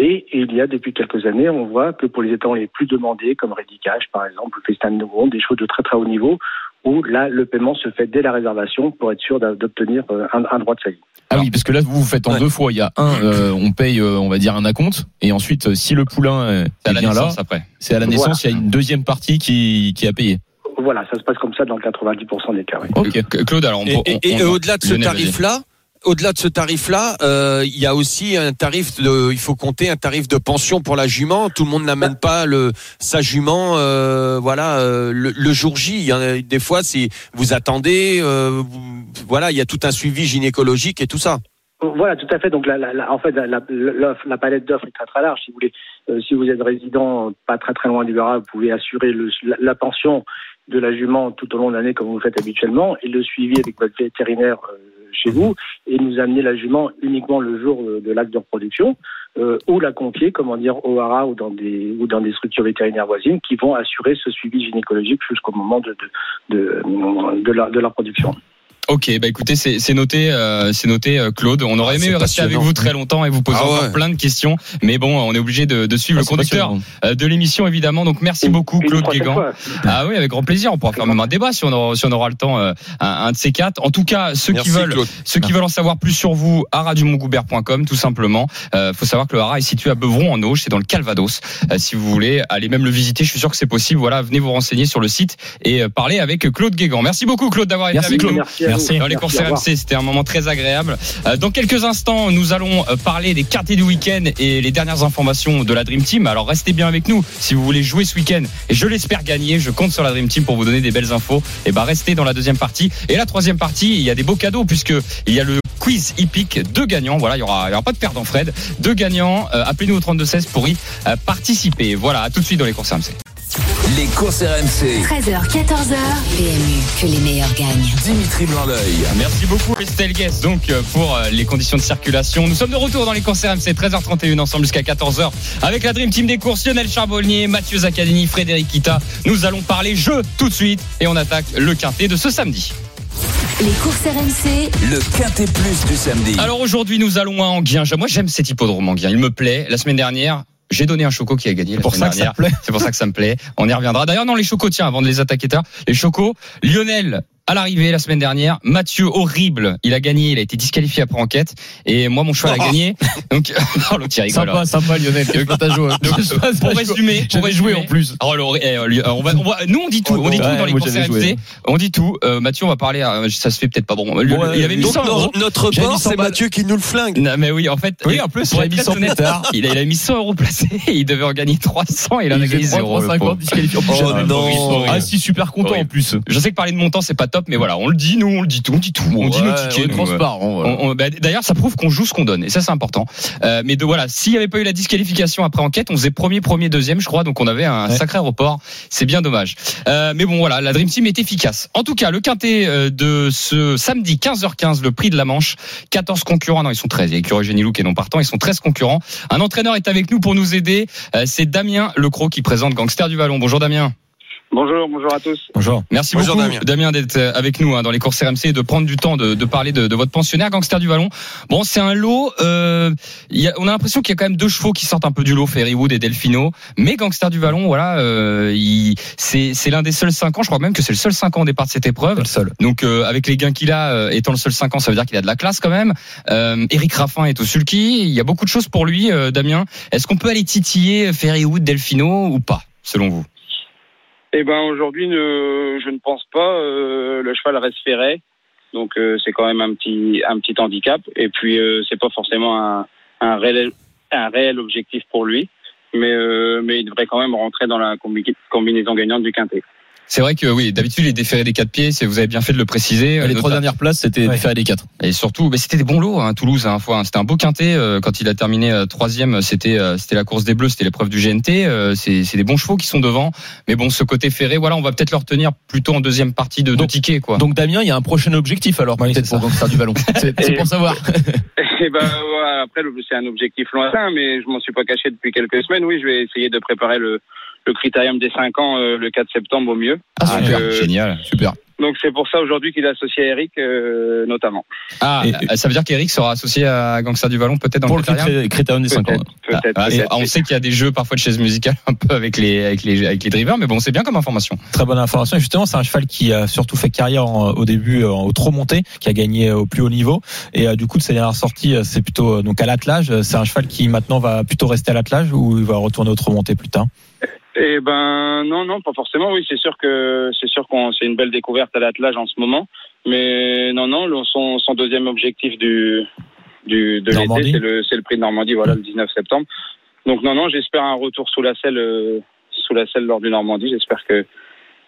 Speaker 7: Et il y a depuis quelques années, on voit que pour les étalons les plus demandés, comme Redicage par exemple, ou Festin de Nouveau, des choses de très très haut niveau, où là le paiement se fait dès la réservation pour être sûr d'obtenir euh, un, un droit de saillie.
Speaker 6: Ah oui, parce que là, vous vous faites en
Speaker 5: Ouais.
Speaker 6: deux fois. Il y a un, euh, on paye, euh, on va dire un acompte, et ensuite, si le poulain
Speaker 3: C'est à
Speaker 6: est
Speaker 3: la
Speaker 6: bien là,
Speaker 3: naissance après.
Speaker 6: c'est à la naissance, il y a une deuxième partie qui, qui a payé.
Speaker 7: voilà, ça se passe comme ça dans 90% des cas. oui.
Speaker 6: Ok.
Speaker 3: Claude, alors on,
Speaker 5: Et, au-delà de ce tarif-là, au-delà de ce tarif-là, euh, il y a aussi un tarif de, il faut compter un tarif de pension pour la jument. Tout le monde n'amène pas le sa jument, euh, voilà, euh, le, le jour J. Il y en a des fois, c'est vous attendez, vous- voilà, il y a tout un suivi gynécologique et tout ça.
Speaker 7: Voilà, tout à fait. Donc, la, la- la- en fait, la, palette d'offres est très très large. Si vous voulez, euh, si vous êtes résident pas très très loin du Haras, vous pouvez assurer le, la, la pension de la jument tout au long de l'année comme vous le faites habituellement et le suivi avec votre vétérinaire euh, chez vous et nous amener la jument uniquement le jour de, de l'acte de reproduction euh, ou la confier, comment dire, au Haras ou dans des ou dans des structures vétérinaires voisines qui vont assurer ce suivi gynécologique jusqu'au moment de de de la de la production.
Speaker 3: Ok, bah écoutez, c'est c'est noté, euh, c'est noté, euh, Claude. On aurait
Speaker 5: Ah,
Speaker 3: aimé rester avec vous très longtemps et vous poser
Speaker 5: Ah
Speaker 3: encore
Speaker 5: ouais.
Speaker 3: plein de questions, mais bon, on est obligé de, de suivre
Speaker 6: Ah,
Speaker 3: le conducteur euh, de l'émission évidemment. Donc merci beaucoup, Claude Guégan. Ah oui, avec grand plaisir. On pourra faire même un débat si on aura, si on aura le temps, euh, un, un de ces quatre. En tout cas, ceux
Speaker 5: Merci
Speaker 3: qui veulent,
Speaker 5: Claude.
Speaker 3: ceux qui veulent en savoir plus sur vous, haradumongobert.com, tout simplement. Euh, faut savoir que le Haras est situé à Beuvron en Auge, c'est dans le Calvados. Euh, si vous voulez, allez même le visiter. Je suis sûr que c'est possible. Voilà, venez vous renseigner sur le site et euh, parler avec Claude Guégan. Merci beaucoup, Claude, d'avoir été avec
Speaker 4: Claude.
Speaker 3: nous.
Speaker 7: Merci
Speaker 4: Merci.
Speaker 3: Dans les courses. RMC, c'était un moment très agréable. Euh, Dans quelques instants, nous allons euh, parler des quartiers du week-end et les dernières informations de la Dream Team. Alors restez bien avec nous si vous voulez jouer ce week-end. Et je l'espère gagner. Je compte sur la Dream Team pour vous donner des belles infos. Et bah restez dans la deuxième partie. Et la troisième partie, il y a des beaux cadeaux puisque il y a le quiz hippique. Deux gagnants. Voilà, il y aura, il y aura pas de perdant, Fred. Deux gagnants. Euh, Appelez-nous au 32 16 pour y euh, participer. Voilà, à tout de suite dans les courses RMC.
Speaker 2: Les courses RMC.
Speaker 1: 13h, 14h. PMU, que les meilleurs gagnent.
Speaker 2: Dimitri Blanc-L'œil.
Speaker 3: Merci beaucoup Estelle Guest donc euh, pour euh, les conditions de circulation. Nous sommes de retour dans les courses RMC 13h31 ensemble jusqu'à 14h avec la Dream Team des courses Lionel Charbonnier, Mathieu Zaccadini, Frédéric Kita. Nous allons parler jeu tout de suite et on attaque le quintet de ce samedi.
Speaker 1: Les courses RMC,
Speaker 2: Le Quintet Plus du samedi.
Speaker 3: Alors aujourd'hui nous allons à Anguien. Moi j'aime cet hippodrome Anguien, il me plaît. La semaine dernière j'ai donné un choco qui a gagné la
Speaker 4: pour ça que ça
Speaker 3: dernière.
Speaker 4: te plaît.
Speaker 3: C'est pour ça que ça me plaît. On y reviendra. D'ailleurs, non, les chocos, tiens, avant de les attaquer tard, les chocos, Lionel, à l'arrivée la semaine dernière, Mathieu, horrible, il a gagné, il a été disqualifié après enquête, et moi, mon cheval a gagné. Donc, l'autre, il rigole.
Speaker 6: Sympa, sympa Lionel. Joué
Speaker 3: pour résumer,
Speaker 6: en plus.
Speaker 3: Oh, le- eh, euh, on va, on va- nous on dit tout,
Speaker 6: Oh,
Speaker 3: on dit tout
Speaker 6: Ouais,
Speaker 3: dans les
Speaker 6: joué.
Speaker 3: On dit tout. Euh, Mathieu, on va parler. euh, ça se fait peut-être pas bon. Il avait mis
Speaker 5: Donc
Speaker 3: 100 euros.
Speaker 5: no- notre
Speaker 6: 100
Speaker 5: c'est. Mathieu qui nous le flingue.
Speaker 3: Non, mais oui, en fait,
Speaker 4: Oui, en plus,
Speaker 3: pour
Speaker 4: j'avais
Speaker 3: être
Speaker 4: mis
Speaker 3: très
Speaker 4: 100
Speaker 3: honnête,
Speaker 4: plus tard.
Speaker 3: il a, il a mis 100 euros placés. Il devait en gagner 300 et il en a gagné 0 le pauvre.
Speaker 6: 50 disqualifié.
Speaker 5: Oh non.
Speaker 6: Ah si, super content en plus.
Speaker 3: Je sais que parler de montant c'est pas top, mais voilà, on le dit, nous on le dit tout, on dit tout, on dit nos tickets.
Speaker 6: transparent.
Speaker 3: On- on- bah, D'ailleurs, ça prouve qu'on joue ce qu'on donne, et ça c'est important. Euh, mais de voilà, s'il n'y avait pas eu la disqualification après enquête, on faisait premier, premier, deuxième, je crois, donc on avait un
Speaker 4: Ouais.
Speaker 3: sacré report. C'est bien dommage. Euh, mais bon, voilà, la Dream Team est efficace. En tout cas, le quintet euh, de ce samedi 15h15, le prix de la Manche, 14 concurrents, non, ils sont 13. Il y a Écurie Genilou qui est non partant, ils sont 13 concurrents. Un entraîneur est avec nous pour nous aider. Euh, c'est Damien Lecros qui présente Gangster du Vallon. Bonjour Damien.
Speaker 7: Bonjour, bonjour à tous.
Speaker 4: Bonjour.
Speaker 3: Merci
Speaker 5: Bonjour,
Speaker 3: beaucoup,
Speaker 5: Damien.
Speaker 3: Damien, d'être euh, avec nous hein, dans les courses RMC et de prendre du temps de, de parler de, de votre pensionnaire, gangster du Vallon. Bon, c'est un lot. Euh, il y a- on a l'impression qu'il y a quand même deux chevaux qui sortent un peu du lot, Ferrywood et Delfino. Mais gangster du Vallon, voilà, euh, il- c'est c'est l'un des seuls cinq ans. Je crois même que c'est le seul cinq ans au départ de cette épreuve.
Speaker 4: Le seul.
Speaker 3: Donc euh, avec les gains qu'il a, euh, étant le seul 5 ans, ça veut dire qu'il a de la classe quand même. Euh, Eric Raffin est au sulky. Il y a beaucoup de choses pour lui, euh, Damien. Est-ce qu'on peut aller titiller Ferrywood, Delfino ou pas, selon vous?
Speaker 8: Eh ben aujourd'hui, je ne pense pas. euh, le cheval reste ferré, donc euh, c'est quand même un petit un petit handicap. Et puis euh, c'est pas forcément un, un réel un réel objectif pour lui, mais euh, mais il devrait quand même rentrer dans la combi- combinaison gagnante du quintet.
Speaker 3: C'est vrai que oui, d'habitude il est déféré des quatre pieds. C'est vous avez bien fait de le préciser.
Speaker 6: Les trois dernières places, c'était
Speaker 4: Ouais.
Speaker 6: des faire des quatre.
Speaker 3: Et surtout, mais c'était des bons lots. Hein, Toulouse, hein, fois. hein. C'était un beau quintet euh, quand il a terminé euh, troisième. C'était euh, c'était la course des Bleus, c'était l'épreuve du GNT. euh, c'est c'est des bons chevaux qui sont devant. Mais bon, ce côté ferré, voilà, on va peut-être le retenir plutôt en deuxième partie de, de
Speaker 6: Donc-
Speaker 3: ticket, quoi.
Speaker 6: Donc Damien, il y a un prochain objectif alors
Speaker 4: Oui,
Speaker 6: peut-être pour Gangster du Vallon. C'est c'est pour savoir.
Speaker 8: Et ben ouais, après c'est un objectif lointain, mais je m'en suis pas caché depuis quelques semaines. Oui, je vais essayer de préparer le le critérium des 5 ans euh, le 4 septembre au mieux.
Speaker 3: Ah,
Speaker 8: Donc,
Speaker 3: super,
Speaker 8: euh,
Speaker 3: génial.
Speaker 6: Super.
Speaker 8: Donc c'est pour ça aujourd'hui qu'il est associé à Eric euh, notamment.
Speaker 3: Ah,
Speaker 4: Et-
Speaker 3: ça veut dire qu'Eric sera associé à Gangster du Vallon, peut-être dans
Speaker 6: Pour
Speaker 3: le
Speaker 6: le
Speaker 3: critérium
Speaker 6: crité- critérium des 5 ans.
Speaker 8: Peut-être, peut-être.
Speaker 3: Ah, et
Speaker 8: peut-être,
Speaker 3: on sait qu'il y a des jeux parfois de chaises musicales un peu avec les avec les avec les drivers, mais bon, c'est bien comme information.
Speaker 4: Très bonne information. Et justement, c'est un cheval qui a surtout fait carrière en- au début euh, au trop monté, qui a gagné au plus haut niveau. Et euh, du coup, de ses dernières sorties, euh, c'est plutôt donc à l'attelage. C'est un cheval qui maintenant va plutôt rester à l'attelage ou il va retourner au trop monté plus tard?
Speaker 8: Eh ben non, non, pas forcément. Oui, c'est sûr que c'est sûr qu'on c'est une belle découverte à l'attelage en ce moment. Mais non, non, son, son deuxième objectif du, du de l'été, c'est le c'est le prix de Normandie, voilà, le 19 septembre. Donc non, non, j'espère un retour sous la selle euh, sous la selle lors du Normandie. J'espère que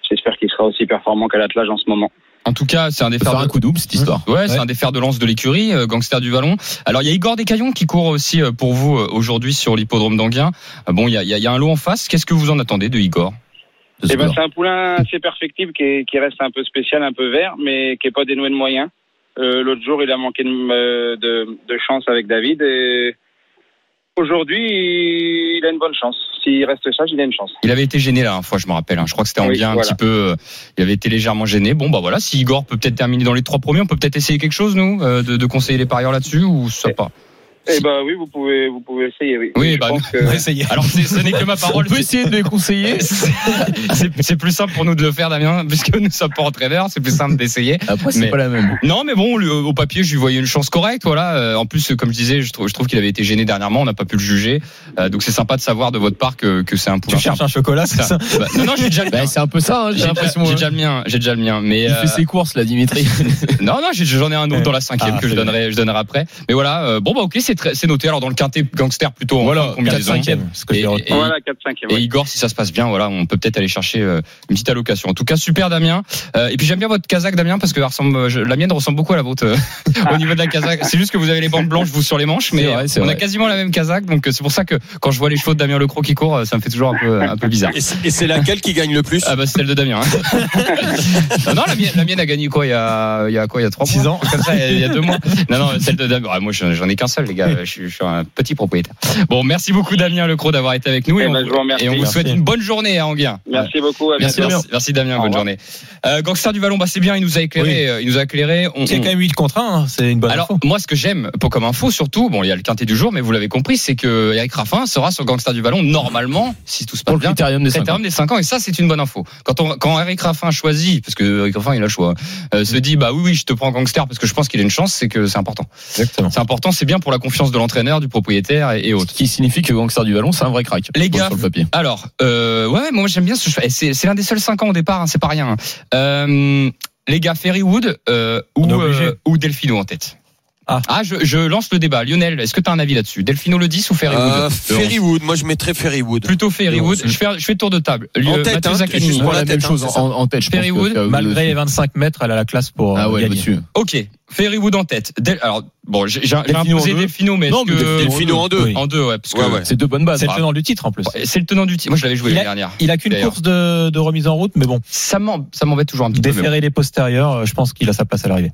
Speaker 8: j'espère qu'il sera aussi performant qu'à l'attelage en ce moment.
Speaker 3: En tout cas, c'est un des fers
Speaker 6: faire un
Speaker 3: de...
Speaker 6: coup double cette histoire.
Speaker 3: Ouais, c'est
Speaker 4: Ouais.
Speaker 3: un des fers de lance de l'écurie, euh, gangster du vallon. Alors il y a Igor Descaillons qui court aussi euh, pour vous euh, aujourd'hui sur l'hippodrome d'Anguin. Euh, Bon, il y a, il y a- il y a un lot en face. Qu'est-ce que vous en attendez de Igor
Speaker 6: de ce
Speaker 8: Eh ben, c'est un poulain assez perfectible qui, est- qui reste un peu spécial, un peu vert, mais qui est pas dénoué de moyens. Euh, L'autre jour, il a manqué de, de, de chance avec David et aujourd'hui, il a une bonne chance. S'il reste sage, il a une chance.
Speaker 3: Il avait été gêné la dernière fois, je me rappelle. hein. Je crois que c'était
Speaker 8: Oui,
Speaker 3: Anguin un petit peu. euh, il avait été légèrement gêné. Bon, bah voilà. Si Igor peut peut-être terminer dans les trois premiers, on peut peut-être essayer quelque chose, nous, euh, de, de conseiller les parieurs là-dessus ou ça pas?
Speaker 8: Eh ben oui, vous pouvez, vous pouvez essayer. Oui,
Speaker 3: Oui, bah,
Speaker 8: que
Speaker 4: On va essayer.
Speaker 3: Alors ce n'est que ma parole.
Speaker 6: On peut essayer de les conseiller.
Speaker 3: C'est plus simple pour nous de le faire, Damien, puisque nous sommes pas entraîneurs. C'est plus simple d'essayer.
Speaker 6: Après, c'est pas la même.
Speaker 3: Non, mais bon, le- au papier, je lui voyais une chance correcte. Voilà. Euh, En plus, comme je disais, je trouve, je trouve qu'il avait été gêné dernièrement. On n'a pas pu le juger. Euh, donc c'est sympa de savoir de votre part que, que c'est un poulain.
Speaker 4: Tu cherches un chocolat, c'est ça
Speaker 3: Bah, Non, non, j'ai déjà le mien.
Speaker 6: Bah, c'est un peu ça, hein, j'ai l'impression.
Speaker 3: j'ai
Speaker 6: hein.
Speaker 3: déjà le mien. J'ai déjà le mien. Mais
Speaker 6: Il
Speaker 3: euh,
Speaker 6: fait ses courses là, Dimitri.
Speaker 3: non, non, j'en ai un autre dans la cinquième
Speaker 4: Ah,
Speaker 3: que je donnerai, je donnerai après. Mais voilà. euh, bon, bah ok, c'est noté. Alors dans le quintet gangster plutôt.
Speaker 6: Voilà,
Speaker 3: de combinaison.
Speaker 4: 4 5 ce que
Speaker 3: Et-
Speaker 4: j'ai retenu.
Speaker 3: et-
Speaker 8: voilà 4-5
Speaker 3: Et Igor, si ça se passe bien, voilà, on peut peut-être aller chercher euh, une petite allocation. En tout cas, super Damien. Euh, et puis j'aime bien votre casaque Damien parce que ressemble, je- la mienne ressemble beaucoup à la vôtre euh, au niveau de la casaque. C'est juste que vous avez les bandes blanches vous sur les manches, mais
Speaker 6: vrai,
Speaker 3: on a quasiment la même casaque. Donc euh, c'est pour ça que quand je vois les chevaux de Damien Lecros qui courent, euh, ça me fait toujours un peu, un peu bizarre.
Speaker 5: Et c'est laquelle qui gagne le plus?
Speaker 3: Ah bah c'est celle de Damien. hein. non, non, la mienne, la mienne a gagné quoi il y a, il y a quoi il y a trois
Speaker 4: Six
Speaker 3: mois?
Speaker 4: ans.
Speaker 3: Comme ça, il y a deux mois. Non, non, celle de Damien. Ah, moi, j'en j'en ai qu'un seul, les gars. Je suis, je suis un petit propriétaire. Bon, merci beaucoup Damien Lecros d'avoir été avec nous
Speaker 8: Eh
Speaker 3: et, on,
Speaker 8: ben,
Speaker 3: et on vous
Speaker 4: Merci.
Speaker 3: souhaite une bonne journée à Anguien.
Speaker 8: Merci beaucoup. À
Speaker 3: Merci, merci, merci Damien, bonne journée. Euh, Gangster du Vallon, bah c'est bien, il nous a éclairé. euh, Il nous a éclairé. On-
Speaker 4: C'est
Speaker 3: on-
Speaker 4: quand même 8 contre 1, c'est une bonne
Speaker 3: alors
Speaker 4: info.
Speaker 3: moi ce que j'aime pour comme info surtout bon il y a le quintet du jour mais vous l'avez compris c'est que Eric Raffin sera sur Gangster du Vallon normalement si tout se passe
Speaker 6: Pour le
Speaker 3: bien
Speaker 6: critérium des 5
Speaker 3: critérium des 5 ans et ça c'est une bonne info quand on quand Eric Raffin choisit parce que Eric Raffin il a le choix euh, se dit bah oui oui je te prends Gangster parce que je pense qu'il a une chance c'est que c'est important
Speaker 4: Exactement.
Speaker 3: c'est important c'est bien pour la confiance de l'entraîneur du propriétaire et, et autres
Speaker 6: Ce qui signifie que Gangster du Vallon, c'est un vrai crack.
Speaker 3: Les gars,
Speaker 6: sur le papier.
Speaker 3: Alors, euh, ouais, moi j'aime bien ce C'est l'un des seuls 5 ans au départ, hein, c'est pas rien. hein. Euh, les gars, Ferrywood euh, ou, euh, ou Delphino en tête
Speaker 4: Ah.
Speaker 3: je, je lance le débat. Lionel, est-ce que tu as un avis là-dessus? Delphino le 10 ou Ferrywood
Speaker 5: Euh,
Speaker 3: Le 11?
Speaker 5: Ferrywood, moi je mettrais Ferrywood.
Speaker 3: Plutôt Ferrywood.
Speaker 5: Le 11.
Speaker 3: Je fais, je fais tour de table.
Speaker 5: En tête, hein,
Speaker 3: Zaccanini.
Speaker 6: la
Speaker 5: la
Speaker 6: même chose
Speaker 5: hein, ça.
Speaker 6: en, en tête. je pense
Speaker 3: Ferrywood,
Speaker 6: que Ferrywood
Speaker 4: Malgré les 25 mètres, elle a la classe pour
Speaker 6: Ah
Speaker 4: euh,
Speaker 6: ouais,
Speaker 4: gagner.
Speaker 3: Ok, Ferrywood en tête. Del- alors, bon, j'ai imposé
Speaker 6: en deux.
Speaker 3: Delphino, mais
Speaker 6: Non, mais
Speaker 3: que...
Speaker 5: Delphino en deux.
Speaker 4: Oui.
Speaker 3: En deux, ouais. Parce que
Speaker 5: Ouais, ouais.
Speaker 6: C'est deux bonnes bases.
Speaker 4: C'est le tenant du titre en plus.
Speaker 3: C'est le tenant du titre. Moi, je l'avais joué
Speaker 4: Il
Speaker 3: la
Speaker 4: a-
Speaker 3: dernière.
Speaker 4: Il a qu'une course de, de remise en route, mais bon,
Speaker 3: Ça m'en- ça m'embête toujours un petit peu. bon.
Speaker 4: déférer les postérieurs, euh, je pense qu'il a sa place à l'arrivée.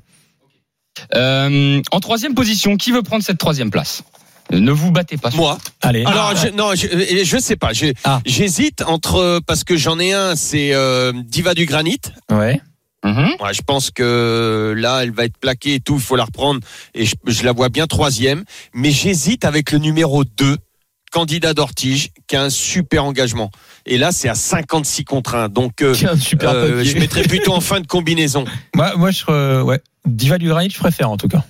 Speaker 3: Euh, en troisième position, qui veut prendre cette troisième place? Ne vous battez pas.
Speaker 5: Moi.
Speaker 4: Allez.
Speaker 5: Alors, je, non, je, euh, je sais pas.
Speaker 4: Ah.
Speaker 5: J'hésite entre parce que j'en ai un, c'est euh, Diva du Granit.
Speaker 4: Ouais.
Speaker 3: Mhm.
Speaker 5: Ouais, je pense que là, elle va être plaquée et tout. Il faut la reprendre et je, je la vois bien troisième. Mais j'hésite avec le numéro 2 candidat d'Ortige, qui a un super engagement. Et là, c'est à 56 contre 1. Donc, euh,
Speaker 6: Tiens, super
Speaker 5: euh, je mettrais plutôt en fin de combinaison.
Speaker 4: Moi, moi je, euh, ouais. Diva du Granit, je préfère en tout cas.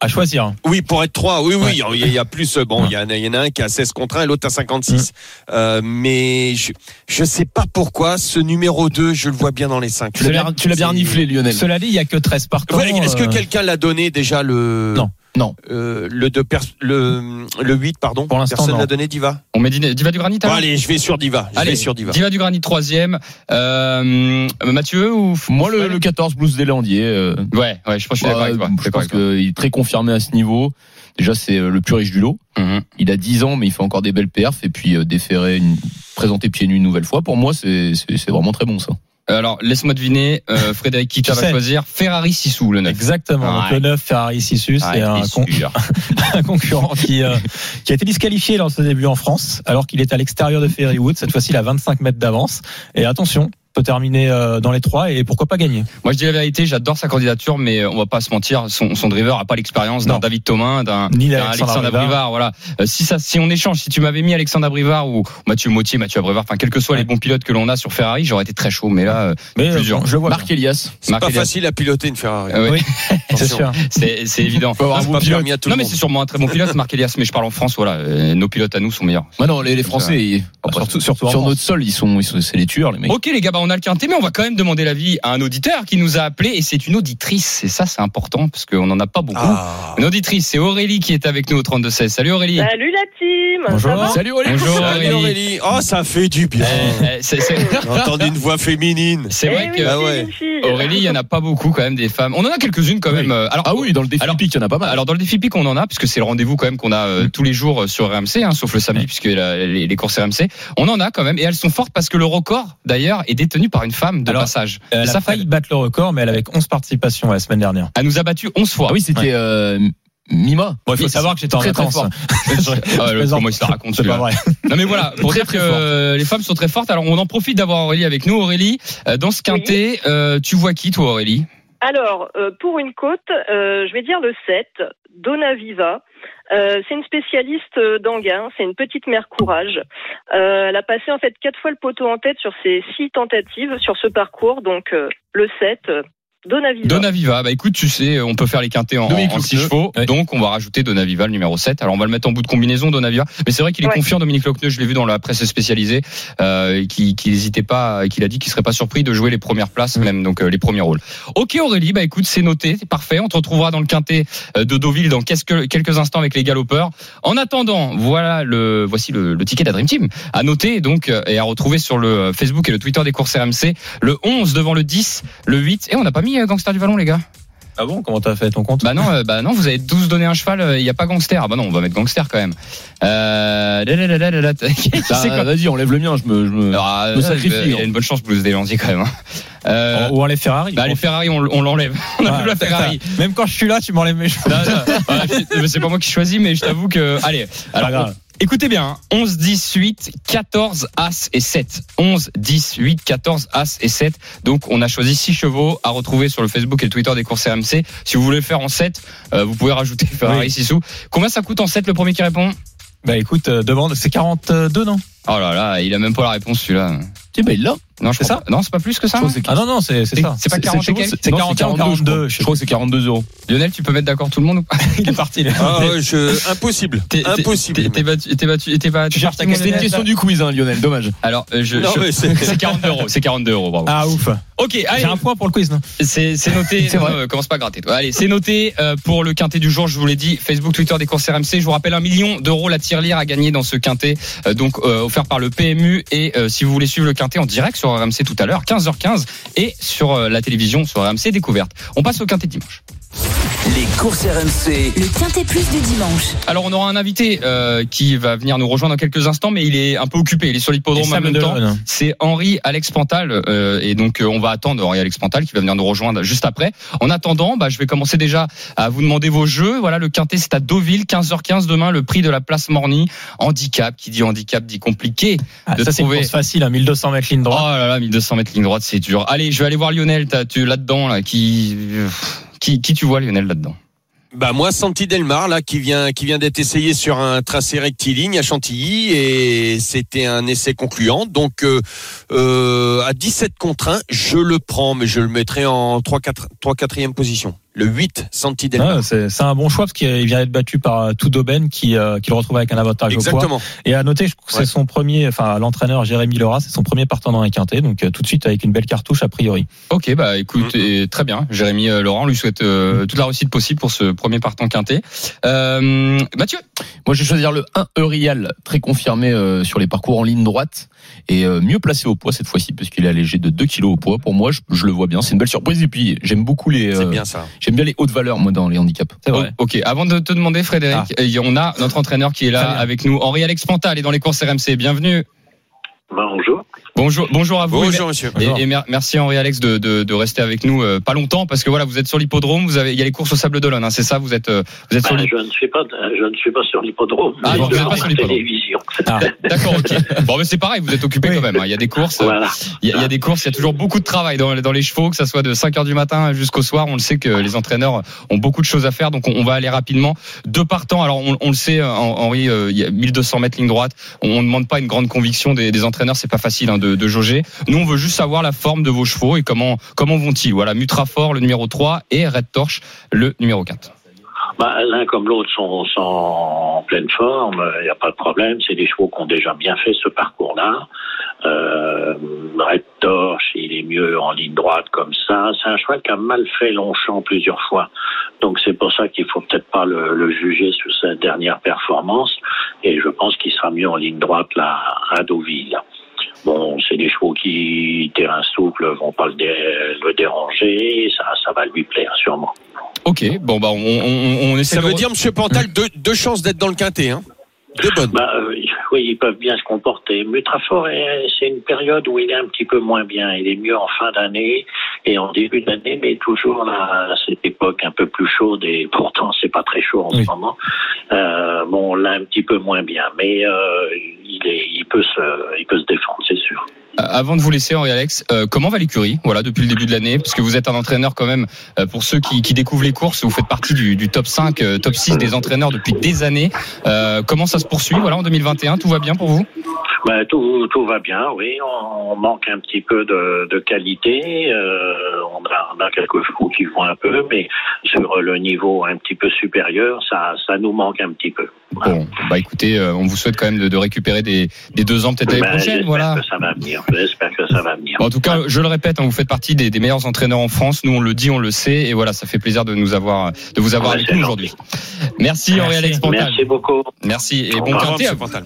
Speaker 4: À choisir. hein.
Speaker 5: Oui, pour être 3, oui, oui,
Speaker 4: Ouais.
Speaker 5: il y, a- il y a plus. Bon, il y, en a- il y en a un qui a 16 contre 1 et l'autre à 56. Euh, mais je je sais pas pourquoi ce numéro 2, je le vois bien dans les 5.
Speaker 6: Tu l'as bien, bien reniflé, Lionel.
Speaker 4: Cela dit, il y a que 13 partants.
Speaker 5: Est-ce que quelqu'un l'a donné déjà le
Speaker 4: Non.
Speaker 6: Non.
Speaker 5: euh, le deux pers- le le 8 pardon
Speaker 4: Pour l'instant,
Speaker 5: personne l'a donné Diva
Speaker 3: On met Diva Diva du Granit
Speaker 5: bon, allez je vais sur Diva je
Speaker 3: Allez,
Speaker 5: vais sur Diva
Speaker 3: Diva du Granit troisième. Euh, Mathieu ou
Speaker 6: Moi, le, le 14 Blues Deslandier. Euh,
Speaker 3: Ouais, ouais, je pense que je suis d'accord
Speaker 6: bah, je pense qu'il est très confirmé à ce niveau. Déjà, c'est euh, le plus riche du lot.
Speaker 3: Mhm.
Speaker 6: Il a 10 ans, mais il fait encore des belles perfs. Et puis, euh, déférer, une, présenter pieds nus une nouvelle fois, pour moi, c'est c'est- c'est vraiment très bon, ça.
Speaker 3: Euh, Alors, laisse-moi deviner, euh, Frédéric Kita
Speaker 4: Tu
Speaker 3: va choisir Ferrari Sissou, le 9.
Speaker 4: Exactement. Donc
Speaker 3: Ouais.
Speaker 4: le 9 Ferrari c'est un,
Speaker 3: et
Speaker 4: con-
Speaker 3: sûr.
Speaker 4: un concurrent qui, euh, qui a été disqualifié lors de ses débuts en France, alors qu'il est à l'extérieur de Ferrywood. Cette fois-ci, il a 25 mètres d'avance. Et attention, peut terminer euh, dans les trois et pourquoi pas gagner.
Speaker 3: Moi, je dis la vérité, j'adore sa candidature, mais euh, on va pas se mentir, son, son driver a pas l'expérience d'un. David Thomas, d'un
Speaker 4: Ni
Speaker 3: d'un
Speaker 4: d'Alexandre
Speaker 3: Alexandre
Speaker 4: Abrivard.
Speaker 3: Voilà. Euh, si ça, si on échange, si tu m'avais mis Alexandre Abrivard ou Mathieu Mautier, Mathieu Abrivard, enfin quels que soient les bons pilotes que l'on a sur Ferrari, j'aurais été très chaud. Mais là,
Speaker 4: Mais
Speaker 3: Plus
Speaker 4: euh,
Speaker 3: dur.
Speaker 4: bon, je vois.
Speaker 6: Marc Elias.
Speaker 5: C'est pas
Speaker 3: Elias.
Speaker 5: facile à piloter une Ferrari.
Speaker 3: euh, oui,
Speaker 4: c'est sûr.
Speaker 3: c'est c'est évident.
Speaker 6: Faut avoir un
Speaker 5: C'est
Speaker 6: bon pilote.
Speaker 3: Non, mais c'est sûrement un très bon pilote, Marc Elias. Mais je parle en France, voilà. nos pilotes à nous sont meilleurs.
Speaker 6: Ouais, non, les, les Français,
Speaker 4: Surtout, surtout
Speaker 6: sur notre sol, ils sont, ils sont, c'est les tueurs, les mecs.
Speaker 3: Ok les gars, bah on a le quintet, mais on va quand même demander l'avis à un auditeur qui nous a appelé et c'est une auditrice. Et ça c'est important parce qu'on n'en a pas beaucoup.
Speaker 5: Ah.
Speaker 3: Une auditrice, c'est Aurélie qui est avec nous au 32 16. Salut Aurélie.
Speaker 9: Salut la team
Speaker 4: Bonjour.
Speaker 9: Ça va?
Speaker 6: Salut Aurélie.
Speaker 3: Bonjour
Speaker 5: Salut
Speaker 3: Aurélie.
Speaker 5: Aurélie. Oh, ça fait du bien.
Speaker 3: Euh, c'est- c'est-
Speaker 5: D'entendre une voix féminine.
Speaker 3: C'est
Speaker 9: Eh
Speaker 3: vrai
Speaker 9: oui,
Speaker 3: que
Speaker 5: Ah ouais.
Speaker 9: fille.
Speaker 3: Aurélie, il y en a pas beaucoup quand même des femmes. On en a quelques-unes quand même. euh, Alors
Speaker 6: Ah oui, dans le défi
Speaker 3: Alors-
Speaker 6: hippique, il y en a pas mal.
Speaker 3: Alors dans le défi pic on en a puisque c'est le rendez-vous quand même qu'on a euh, tous les jours euh, sur RMC, hein, sauf le samedi puisque la- les, les courses RMC. On en a quand même et elles sont fortes parce que le record d'ailleurs est détenu par une femme de
Speaker 4: Alors,
Speaker 3: passage.
Speaker 4: Elle
Speaker 3: Et
Speaker 4: a
Speaker 3: ça
Speaker 4: failli
Speaker 3: fait.
Speaker 4: battre le record, mais elle avait 11 participations la semaine dernière.
Speaker 3: Elle nous a battu 11 fois.
Speaker 6: Ah oui, c'était euh, Mima.
Speaker 4: Bon, il faut savoir que j'étais en
Speaker 6: très, très fort.
Speaker 3: Ah, le-
Speaker 4: plaisante.
Speaker 3: comment il se la raconte
Speaker 4: C'est pas vrai.
Speaker 3: Non mais voilà, pour
Speaker 6: Très,
Speaker 3: dire
Speaker 6: très
Speaker 3: que
Speaker 6: fort.
Speaker 3: euh, les femmes sont très fortes. Alors on en profite d'avoir Aurélie avec nous. Aurélie, euh, dans ce quintet, euh, tu vois qui toi Aurélie?
Speaker 9: Alors, euh, pour une côte, euh, je vais dire le 7, Donna Viva. Euh, c'est une spécialiste euh, d'Anguin, c'est une petite mère courage. Euh, elle a passé en fait quatre fois le poteau en tête sur ses six tentatives sur ce parcours, donc le 7, euh, Donna Viva.
Speaker 3: Donna Viva. Bah écoute, tu sais, on peut faire les quintés en, en 6
Speaker 6: Lochneux.
Speaker 3: chevaux.
Speaker 4: Ouais.
Speaker 3: Donc on va rajouter Donna Viva, le numéro 7. Alors on va le mettre en bout de combinaison, Donna Viva. Mais c'est vrai qu'il est
Speaker 9: Ouais.
Speaker 3: confiant, Dominique Lochneux. Je l'ai vu dans la presse spécialisée, euh, et qui n'hésitait pas, et qu'il a dit qu'il serait pas surpris de jouer les premières places, même donc euh, les premiers rôles. Ok Aurélie, bah écoute, c'est noté, c'est parfait. On te retrouvera dans le quintet euh, de Deauville dans quelques, quelques instants avec les galopeurs. En attendant, voilà le voici le, le ticket de la Dream Team à noter donc euh, et à retrouver sur le Facebook et le Twitter des courses RMC. Le 11 devant le 10, le 8. Et on n'a pas mis euh, Gangster du Vallon les gars.
Speaker 4: Ah bon Comment t'as fait ton compte?
Speaker 3: Bah non, euh, bah non, vous avez tous donné un cheval, il n'y a pas gangster. Ah bah non, on va mettre gangster quand même. Euh...
Speaker 6: Bah, Vas-y, on lève le mien. Je me, je me...
Speaker 3: Alors, euh,
Speaker 6: me sacrifie,
Speaker 3: Il y a
Speaker 6: hein.
Speaker 3: une bonne chance Blues Deslandiers quand même. hein. Euh,
Speaker 4: Ou en les Ferrari.
Speaker 3: bah les Ferrari, on, on l'enlève. On
Speaker 4: Ah,
Speaker 3: la Ferrari.
Speaker 4: Même quand je suis là, tu m'enlèves mes
Speaker 3: je- c'est pas moi qui choisis, mais je t'avoue que. Allez, alors. Écoutez bien, hein. 11, 10, 8, 14, As et 7. 11, 10, 8, 14, As et 7. Donc on a choisi 6 chevaux à retrouver sur le Facebook et le Twitter des courses RMC. Si vous voulez le faire en 7, euh, vous pouvez rajouter Ferrari
Speaker 4: Oui.
Speaker 3: 6 sous. Combien ça coûte en 7 le premier qui répond?
Speaker 4: Bah écoute, euh, demande, c'est 42 non?
Speaker 3: Oh là là, il a même pas la réponse celui-là.
Speaker 6: Tu sais, mais là,
Speaker 3: Non, je
Speaker 4: C'est ça?
Speaker 3: Non, c'est pas plus que ça?
Speaker 4: Ah non non, c'est ça.
Speaker 3: C'est pas 40 et
Speaker 6: chevaux,
Speaker 3: quelques?
Speaker 4: C'est
Speaker 6: non,
Speaker 4: 41 ou 42,
Speaker 6: je crois. que c'est 42 euros.
Speaker 3: Lionel, tu peux mettre d'accord tout le monde ou pas?
Speaker 4: Il est parti. là.
Speaker 5: Ah ouais, je... Impossible. Impossible.
Speaker 3: T'es battu, t'es battu, t'es battu.
Speaker 6: C'était une
Speaker 3: est-
Speaker 6: question du quiz, hein, Lionel. Dommage.
Speaker 3: Alors, euh, je,
Speaker 5: Non,
Speaker 3: je-
Speaker 5: mais c'est-
Speaker 3: c'est 42 euros. C'est 42 euros, bravo.
Speaker 4: Ah ouf.
Speaker 3: Ok, allez.
Speaker 4: J'ai un point pour le quiz, non?
Speaker 3: C'est noté.
Speaker 6: C'est vrai.
Speaker 3: Non, commence pas à gratter. toi. Allez, c'est noté euh, pour le quintet du jour. Je vous l'ai dit. Facebook, Twitter des courses RMC. Je vous rappelle un million d'euros la tirelire à gagner dans ce quintet, euh, donc offert par le PMU. Et si vous voulez suivre le quintet en direct sur RMC tout à l'heure, 15h15, et sur euh, la télévision sur RMC découverte. On passe au quintet dimanche.
Speaker 2: Les courses RMC.
Speaker 1: Le Quintet Plus du dimanche.
Speaker 3: Alors on aura un invité euh, qui va venir nous rejoindre dans quelques instants, mais il est un peu occupé. Il est sur l'hippodrome en même temps. C'est Henri Alex Pantal euh, et donc euh, on va attendre Henri Alex Pantal qui va venir nous rejoindre juste après. En attendant, bah, je vais commencer déjà à vous demander vos jeux. Voilà, le quintet c'est à Deauville, 15h15 demain, le prix de la place Morny. Handicap, qui dit handicap dit compliqué.
Speaker 4: Ah,
Speaker 3: de
Speaker 4: ça c'est
Speaker 3: trouver-
Speaker 4: facile, hein, 1200 mètres ligne
Speaker 3: Oh
Speaker 4: droite.
Speaker 3: là là, 1200 mètres ligne droite, c'est dur. Allez, je vais aller voir Lionel. T'as- Tu là-dedans là, qui, qui qui tu vois Lionel là-dedans
Speaker 5: Bah moi, Santi Delmar là, qui vient, qui vient d'être essayé sur un tracé rectiligne à Chantilly et c'était un essai concluant. Donc euh, euh, à 17 contre 1, je le prends, mais je le mettrai en 3 4 3 4e position. Le 8, Santi Delmar.
Speaker 4: Ah, c'est c'est un bon choix parce qu'il vient d'être battu par euh, Toudoben qui, euh, qui le retrouve avec un avantage au poids.
Speaker 5: Exactement.
Speaker 4: Et à noter,
Speaker 5: Ouais.
Speaker 4: c'est son premier, enfin l'entraîneur Jérémy Laura, c'est son premier partant dans les quintés, donc euh, tout de suite avec une belle cartouche a priori.
Speaker 3: Ok, bah écoute,
Speaker 5: Mhm.
Speaker 3: et très bien. Jérémy euh, Laurent lui souhaite euh, toute la réussite possible pour ce premier partant quintet. Euh, Mathieu
Speaker 6: Moi, je vais choisir le 1 Eurial, très confirmé euh, sur les parcours en ligne droite et euh, mieux placé au poids cette fois-ci parce qu'il est allégé de 2 kilos au poids. Pour moi, je, je le vois bien. C'est une belle surprise et puis j'aime beaucoup les.
Speaker 5: C'est
Speaker 6: euh,
Speaker 5: bien ça.
Speaker 6: J'aime bien les hautes valeurs moi dans les handicaps.
Speaker 4: C'est vrai.
Speaker 3: Oh, Ok, avant de te demander Frédéric, euh, on a notre entraîneur qui est là avec nous, Henri Alex Pantal, est dans les courses RMC. Bienvenue.
Speaker 10: Bonjour.
Speaker 3: Bonjour, bonjour à vous.
Speaker 5: Bonjour, monsieur.
Speaker 3: Et,
Speaker 4: Bonjour.
Speaker 3: et mer- merci Henri Alex de, de, de rester avec nous euh, pas longtemps parce que voilà vous êtes sur l'hippodrome, vous avez il y a les courses au Sable d'Olonne, hein, c'est ça, vous êtes euh, vous êtes sur
Speaker 10: Ben,
Speaker 3: l'hi-
Speaker 10: je ne suis pas, je ne suis pas sur l'hippodrome.
Speaker 3: Ah, vous pas sur
Speaker 10: télévision.
Speaker 4: Ah.
Speaker 3: D'accord, ok. Bon mais c'est pareil, vous êtes occupé
Speaker 4: Oui.
Speaker 3: quand même. hein. Il y a des courses, euh,
Speaker 10: Voilà.
Speaker 3: il y, a, il y a des courses, il y a toujours beaucoup de travail dans, dans les chevaux, que ça soit de 5 heures du matin jusqu'au soir. On le sait que les entraîneurs ont beaucoup de choses à faire, donc on, on va aller rapidement. Deux partants. Alors on, on le sait, euh, Henri, euh, il y a 1200 mètres ligne droite. On ne demande pas une grande conviction des, des entraîneurs, c'est pas facile hein, de, jauger. Nous on veut juste savoir la forme de vos chevaux et comment comment vont-ils. Voilà, Mutrafort le numéro 3 et Red Torch le numéro 4.
Speaker 10: Bah, L'un comme l'autre sont, en pleine forme, il n'y a pas de problème. C'est des chevaux qui ont déjà bien fait ce parcours-là. Euh, Red Torch, il est mieux en ligne droite comme ça. C'est un cheval qui a mal fait Longchamp plusieurs fois. Donc c'est pour ça qu'il faut peut-être pas le, juger sur sa dernière performance. Et je pense qu'il sera mieux en ligne droite là à Deauville. Bon, c'est des chevaux qui, terrain souple, vont pas le, dé- le déranger. Ça, ça va lui plaire sûrement.
Speaker 3: Ok, bon bah on, on, on essaie
Speaker 5: Ça veut
Speaker 3: re-
Speaker 5: dire, monsieur Pantal, deux, deux chances d'être dans le quintet. Hein. Deux bonnes.
Speaker 10: Bah, euh, oui, ils peuvent bien se comporter. Mutrafort, est- c'est une période où il est un petit peu moins bien. Il est mieux en fin d'année et en début d'année, mais toujours là, à cette époque un peu plus chaude et pourtant c'est pas très chaud en
Speaker 4: Oui.
Speaker 10: ce moment. Euh, bon, là un petit peu moins bien, mais euh, il est, il peut se, il peut se défendre, c'est sûr.
Speaker 3: Euh, Avant de vous laisser, Henri Alex, euh, comment va l'écurie Voilà, depuis le début de l'année, parce que vous êtes un entraîneur quand même. euh, pour ceux qui, qui découvrent les courses, vous faites partie du, du top 5, euh, top 6 des entraîneurs depuis des années. Comment ça se poursuit Voilà, en 2021, tout va bien pour vous?
Speaker 10: Ben, tout, tout va bien, oui. On, on manque un petit peu de, de qualité. On, a, on a quelques chevaux qui vont un peu, mais sur le niveau un petit peu supérieur, ça, ça nous manque un petit peu.
Speaker 3: Bon, bah écoutez, on vous souhaite quand même de, de récupérer des, des deux ans peut-être l'année
Speaker 10: Ben,
Speaker 3: prochaine.
Speaker 10: J'espère
Speaker 3: Voilà.
Speaker 10: que ça va venir. J'espère que ça va venir.
Speaker 3: Bon, en tout cas, je le répète, hein, vous faites partie des, des meilleurs entraîneurs en France. Nous, on le dit, on le sait, et voilà, ça fait plaisir de nous avoir, de vous avoir
Speaker 10: Ouais,
Speaker 3: avec nous aujourd'hui. Merci, Henri Alex Pantal.
Speaker 10: Merci beaucoup.
Speaker 3: Merci et bon quintet à.
Speaker 5: Pantal.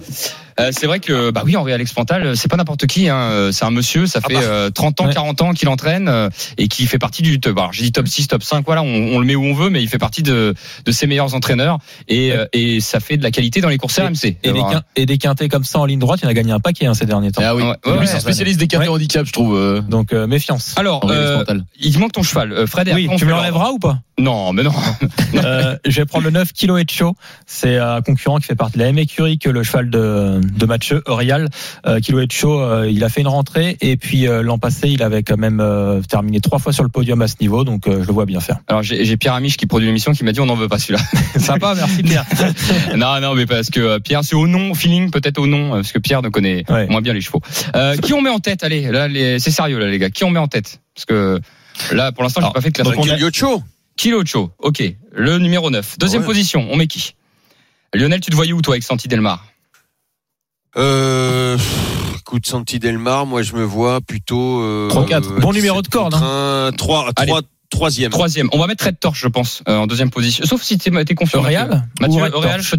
Speaker 3: Euh, c'est vrai que bah oui Henri Alex Pantal c'est pas n'importe qui hein. Euh, c'est un monsieur ça
Speaker 5: Ah
Speaker 3: fait
Speaker 5: bah.
Speaker 3: euh, 30 ans
Speaker 4: Ouais.
Speaker 3: 40 ans qu'il entraîne euh, et qui fait partie du top alors j'ai dit top 6 top 5 voilà on, on le met où on veut mais il fait partie de de ses meilleurs entraîneurs et euh, et ça fait de la qualité dans les courses RMC
Speaker 4: Et des, et des quintés comme ça en ligne droite, il en a gagné un paquet hein, ces derniers temps.
Speaker 6: Ah oui.
Speaker 3: Ouais, ouais,
Speaker 6: Lui,
Speaker 3: ouais,
Speaker 6: c'est un spécialiste des quintés
Speaker 4: Ouais.
Speaker 6: handicap, je trouve. euh,
Speaker 4: Donc euh, méfiance.
Speaker 3: alors euh, il manque ton cheval euh, Fred
Speaker 4: oui, tu me l'enlèveras ou pas?
Speaker 3: Non mais non
Speaker 4: Je vais prendre le 9 kilo et chaud. C'est un concurrent qui fait partie de la même écurie que le cheval de, de Mathieu, Orial. Euh, kilo et chaud, euh, il a fait une rentrée et puis euh, l'an passé, il avait quand même euh, terminé trois fois sur le podium à ce niveau, donc euh, je le vois bien faire.
Speaker 3: alors j'ai j'ai Pierre Amiche qui produit l'émission qui m'a dit on n'en veut pas celui-là
Speaker 4: Sympa, merci Pierre.
Speaker 3: non non mais parce que euh, Pierre c'est au nom au feeling peut-être au nom euh, parce que Pierre ne connaît
Speaker 4: Ouais.
Speaker 3: moins bien les chevaux euh, qui on met en tête? Allez là les- c'est sérieux là les gars qui on met en tête? Parce que là pour l'instant j'ai pas fait de classement
Speaker 4: donc on a-
Speaker 5: Yocho.
Speaker 3: Kilo Cho, ok. Le numéro 9. Deuxième
Speaker 5: Ouais.
Speaker 3: position, on met qui? Lionel, tu te voyais où toi avec Santi Delmar?
Speaker 5: Euh, écoute, Santi Delmar, moi je me vois plutôt. Euh,
Speaker 4: 3-4. Bon numéro de corde,
Speaker 5: hein. 3,
Speaker 3: Allez.
Speaker 5: 3, troisième.
Speaker 3: Troisième. On va mettre Red Torch, je pense, euh, en deuxième position. Sauf si t'es t'es confiant.
Speaker 4: Real
Speaker 3: Mathieu. Real,
Speaker 4: Torch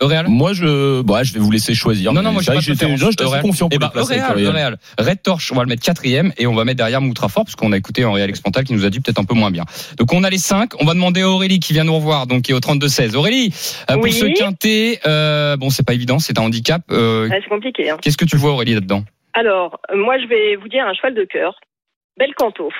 Speaker 3: Real
Speaker 6: Moi, je, bah, je vais vous laisser choisir.
Speaker 3: Non, non, moi
Speaker 6: assez
Speaker 3: Real.
Speaker 6: confiant pour
Speaker 3: ben,
Speaker 6: le placer avec
Speaker 3: Real,
Speaker 6: Real.
Speaker 3: Real. Red Torch, on va le mettre quatrième et on va mettre derrière Moutrafort parce qu'on a écouté Henri Alex Pantal qui nous a dit peut-être un peu moins bien. Donc on a les cinq. On va demander à Aurélie qui vient nous revoir, donc qui est au 32-16. Aurélie, euh, pour
Speaker 9: Oui.
Speaker 3: ce quintet, euh, bon c'est pas évident, c'est un handicap. Euh,
Speaker 9: Ouais, c'est compliqué. Hein.
Speaker 3: Qu'est-ce que tu vois Aurélie là-dedans?
Speaker 9: Alors, moi, je vais vous dire un cheval de cœur. Belcanto.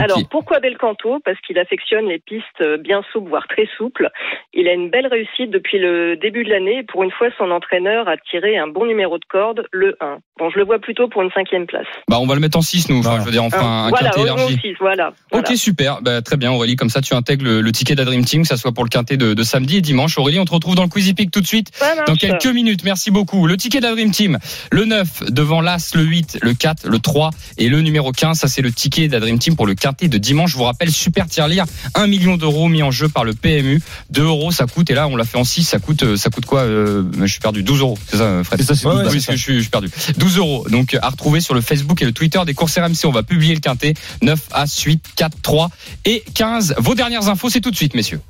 Speaker 9: Alors, pourquoi Belcanto Parce qu'il affectionne les pistes bien souples, voire très souples. Il a une belle réussite depuis le début de l'année. Pour une fois, son entraîneur a tiré un bon numéro de corde, le 1. Bon, je le vois plutôt pour une cinquième place.
Speaker 3: Bah on va le mettre en 6 nous, enfin,
Speaker 4: Voilà.
Speaker 3: je veux dire fera un, un
Speaker 9: voilà,
Speaker 3: quintet élargi.
Speaker 9: 6, voilà.
Speaker 3: Ok
Speaker 9: voilà.
Speaker 3: super, bah, très bien Aurélie, comme ça tu intègres le, le ticket d'Adream Team, que ça soit pour le quintet de, de samedi et dimanche. Aurélie, on te retrouve dans le Quizy Peak tout de suite, dans quelques minutes, merci beaucoup. Le ticket d'Adream Team, le 9 devant l'As, le 8, le 4, le 3 et le numéro 15, ça c'est le ticket d'Adream Team pour le quintet de dimanche. Je vous rappelle, super tirelire, 1 million d'euros mis en jeu par le PMU, 2 euros ça coûte, et là on l'a fait en 6, ça coûte, euh, ça coûte quoi euh, Je suis perdu, 12 euros, c'est ça Fred?
Speaker 6: C'est c'est
Speaker 3: Ouais, oui, je suis, je suis perdu. 12 euros. Donc, à retrouver sur le Facebook et le Twitter des courses RMC. On va publier le quintet. 9, As, 8, 4, 3 et 15. Vos dernières infos, c'est tout de suite, messieurs.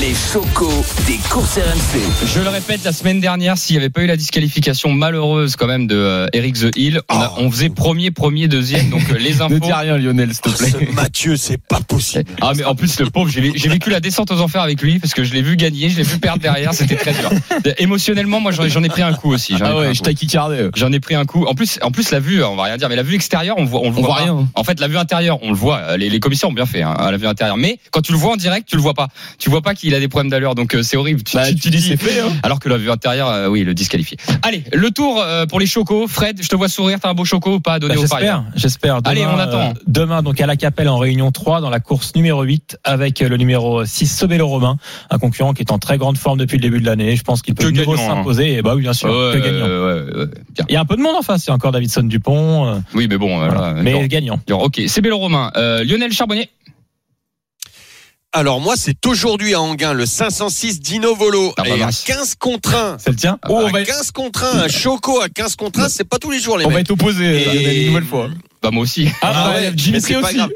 Speaker 2: Les chocos des courses RMC.
Speaker 3: Je le répète, la semaine dernière, s'il n'y avait pas eu la disqualification malheureuse quand même de euh, Eric The Hill, on, a- on faisait premier, premier, deuxième, donc euh, les infos.
Speaker 6: Ne dis rien, Lionel, s'il te plaît.
Speaker 5: Ce Mathieu, c'est pas possible.
Speaker 3: Ah mais en plus le pauvre, j'ai vécu la descente aux enfers avec lui parce que je l'ai vu gagner, je l'ai vu perdre derrière, c'était très dur. Émotionnellement, moi j'en ai- pris un coup aussi. j'en ai
Speaker 6: Ah
Speaker 3: pris un
Speaker 6: ouais,
Speaker 3: coup.
Speaker 6: je t'ai kickardé.
Speaker 3: J'en ai pris un coup. En plus, en plus la vue, on va rien dire, mais la vue extérieure, on voit, on le
Speaker 6: On
Speaker 3: voit,
Speaker 6: rien.
Speaker 3: En fait, la vue intérieure, on le voit. Les, les commissaires ont bien fait hein, à la vue intérieure, mais quand tu le vois en direct, tu le vois pas. Tu vois pas qu'il a des problèmes d'allure, donc euh, c'est horrible. Tu,
Speaker 6: Bah,
Speaker 3: tu-
Speaker 6: tu
Speaker 3: tu
Speaker 6: dis,
Speaker 3: dis
Speaker 6: c'est fait, hein.
Speaker 3: Alors que la vue intérieure, euh, oui, le disqualifie. Allez, le tour euh, pour les chocos. Fred, je te vois sourire. T'as un beau choco ou pas à donner
Speaker 4: Bah,
Speaker 3: au parieur
Speaker 4: J'espère, j'espère.
Speaker 3: Allez, on attend.
Speaker 4: euh, demain, donc à la Capelle en réunion 3 dans la course numéro 8 avec le numéro 6 Sobelo Romain, un concurrent qui est en très grande forme depuis le début de l'année. Je pense qu'il peut nouveau
Speaker 3: hein.
Speaker 4: s'imposer. Et bah oui, bien sûr, que gagnant. Il y a un peu de monde en face. Il y a encore Davidson Dupont.
Speaker 3: Oui, mais bon, voilà.
Speaker 4: mais gagnant.
Speaker 3: ok, c'est Bélo Romain. Euh, Lionel Charbonnier.
Speaker 5: Alors moi, c'est aujourd'hui à Anguin, le 506 Dino Volo.
Speaker 3: Ah bah
Speaker 5: et à
Speaker 3: mince.
Speaker 5: 15 contre 1.
Speaker 4: C'est le tien
Speaker 3: Ah,
Speaker 6: Oh, on
Speaker 5: à
Speaker 6: va,
Speaker 5: 15 contre 1, un choco à 15 contre 1, c'est pas tous les jours les
Speaker 6: on va
Speaker 5: mecs.
Speaker 6: être opposés,
Speaker 5: Et-
Speaker 6: une nouvelle fois.
Speaker 3: Bah moi aussi.
Speaker 6: Ah,
Speaker 5: ouais,
Speaker 6: ouais,
Speaker 5: mais
Speaker 6: Dimitri
Speaker 5: c'est pas
Speaker 6: aussi.
Speaker 5: grave.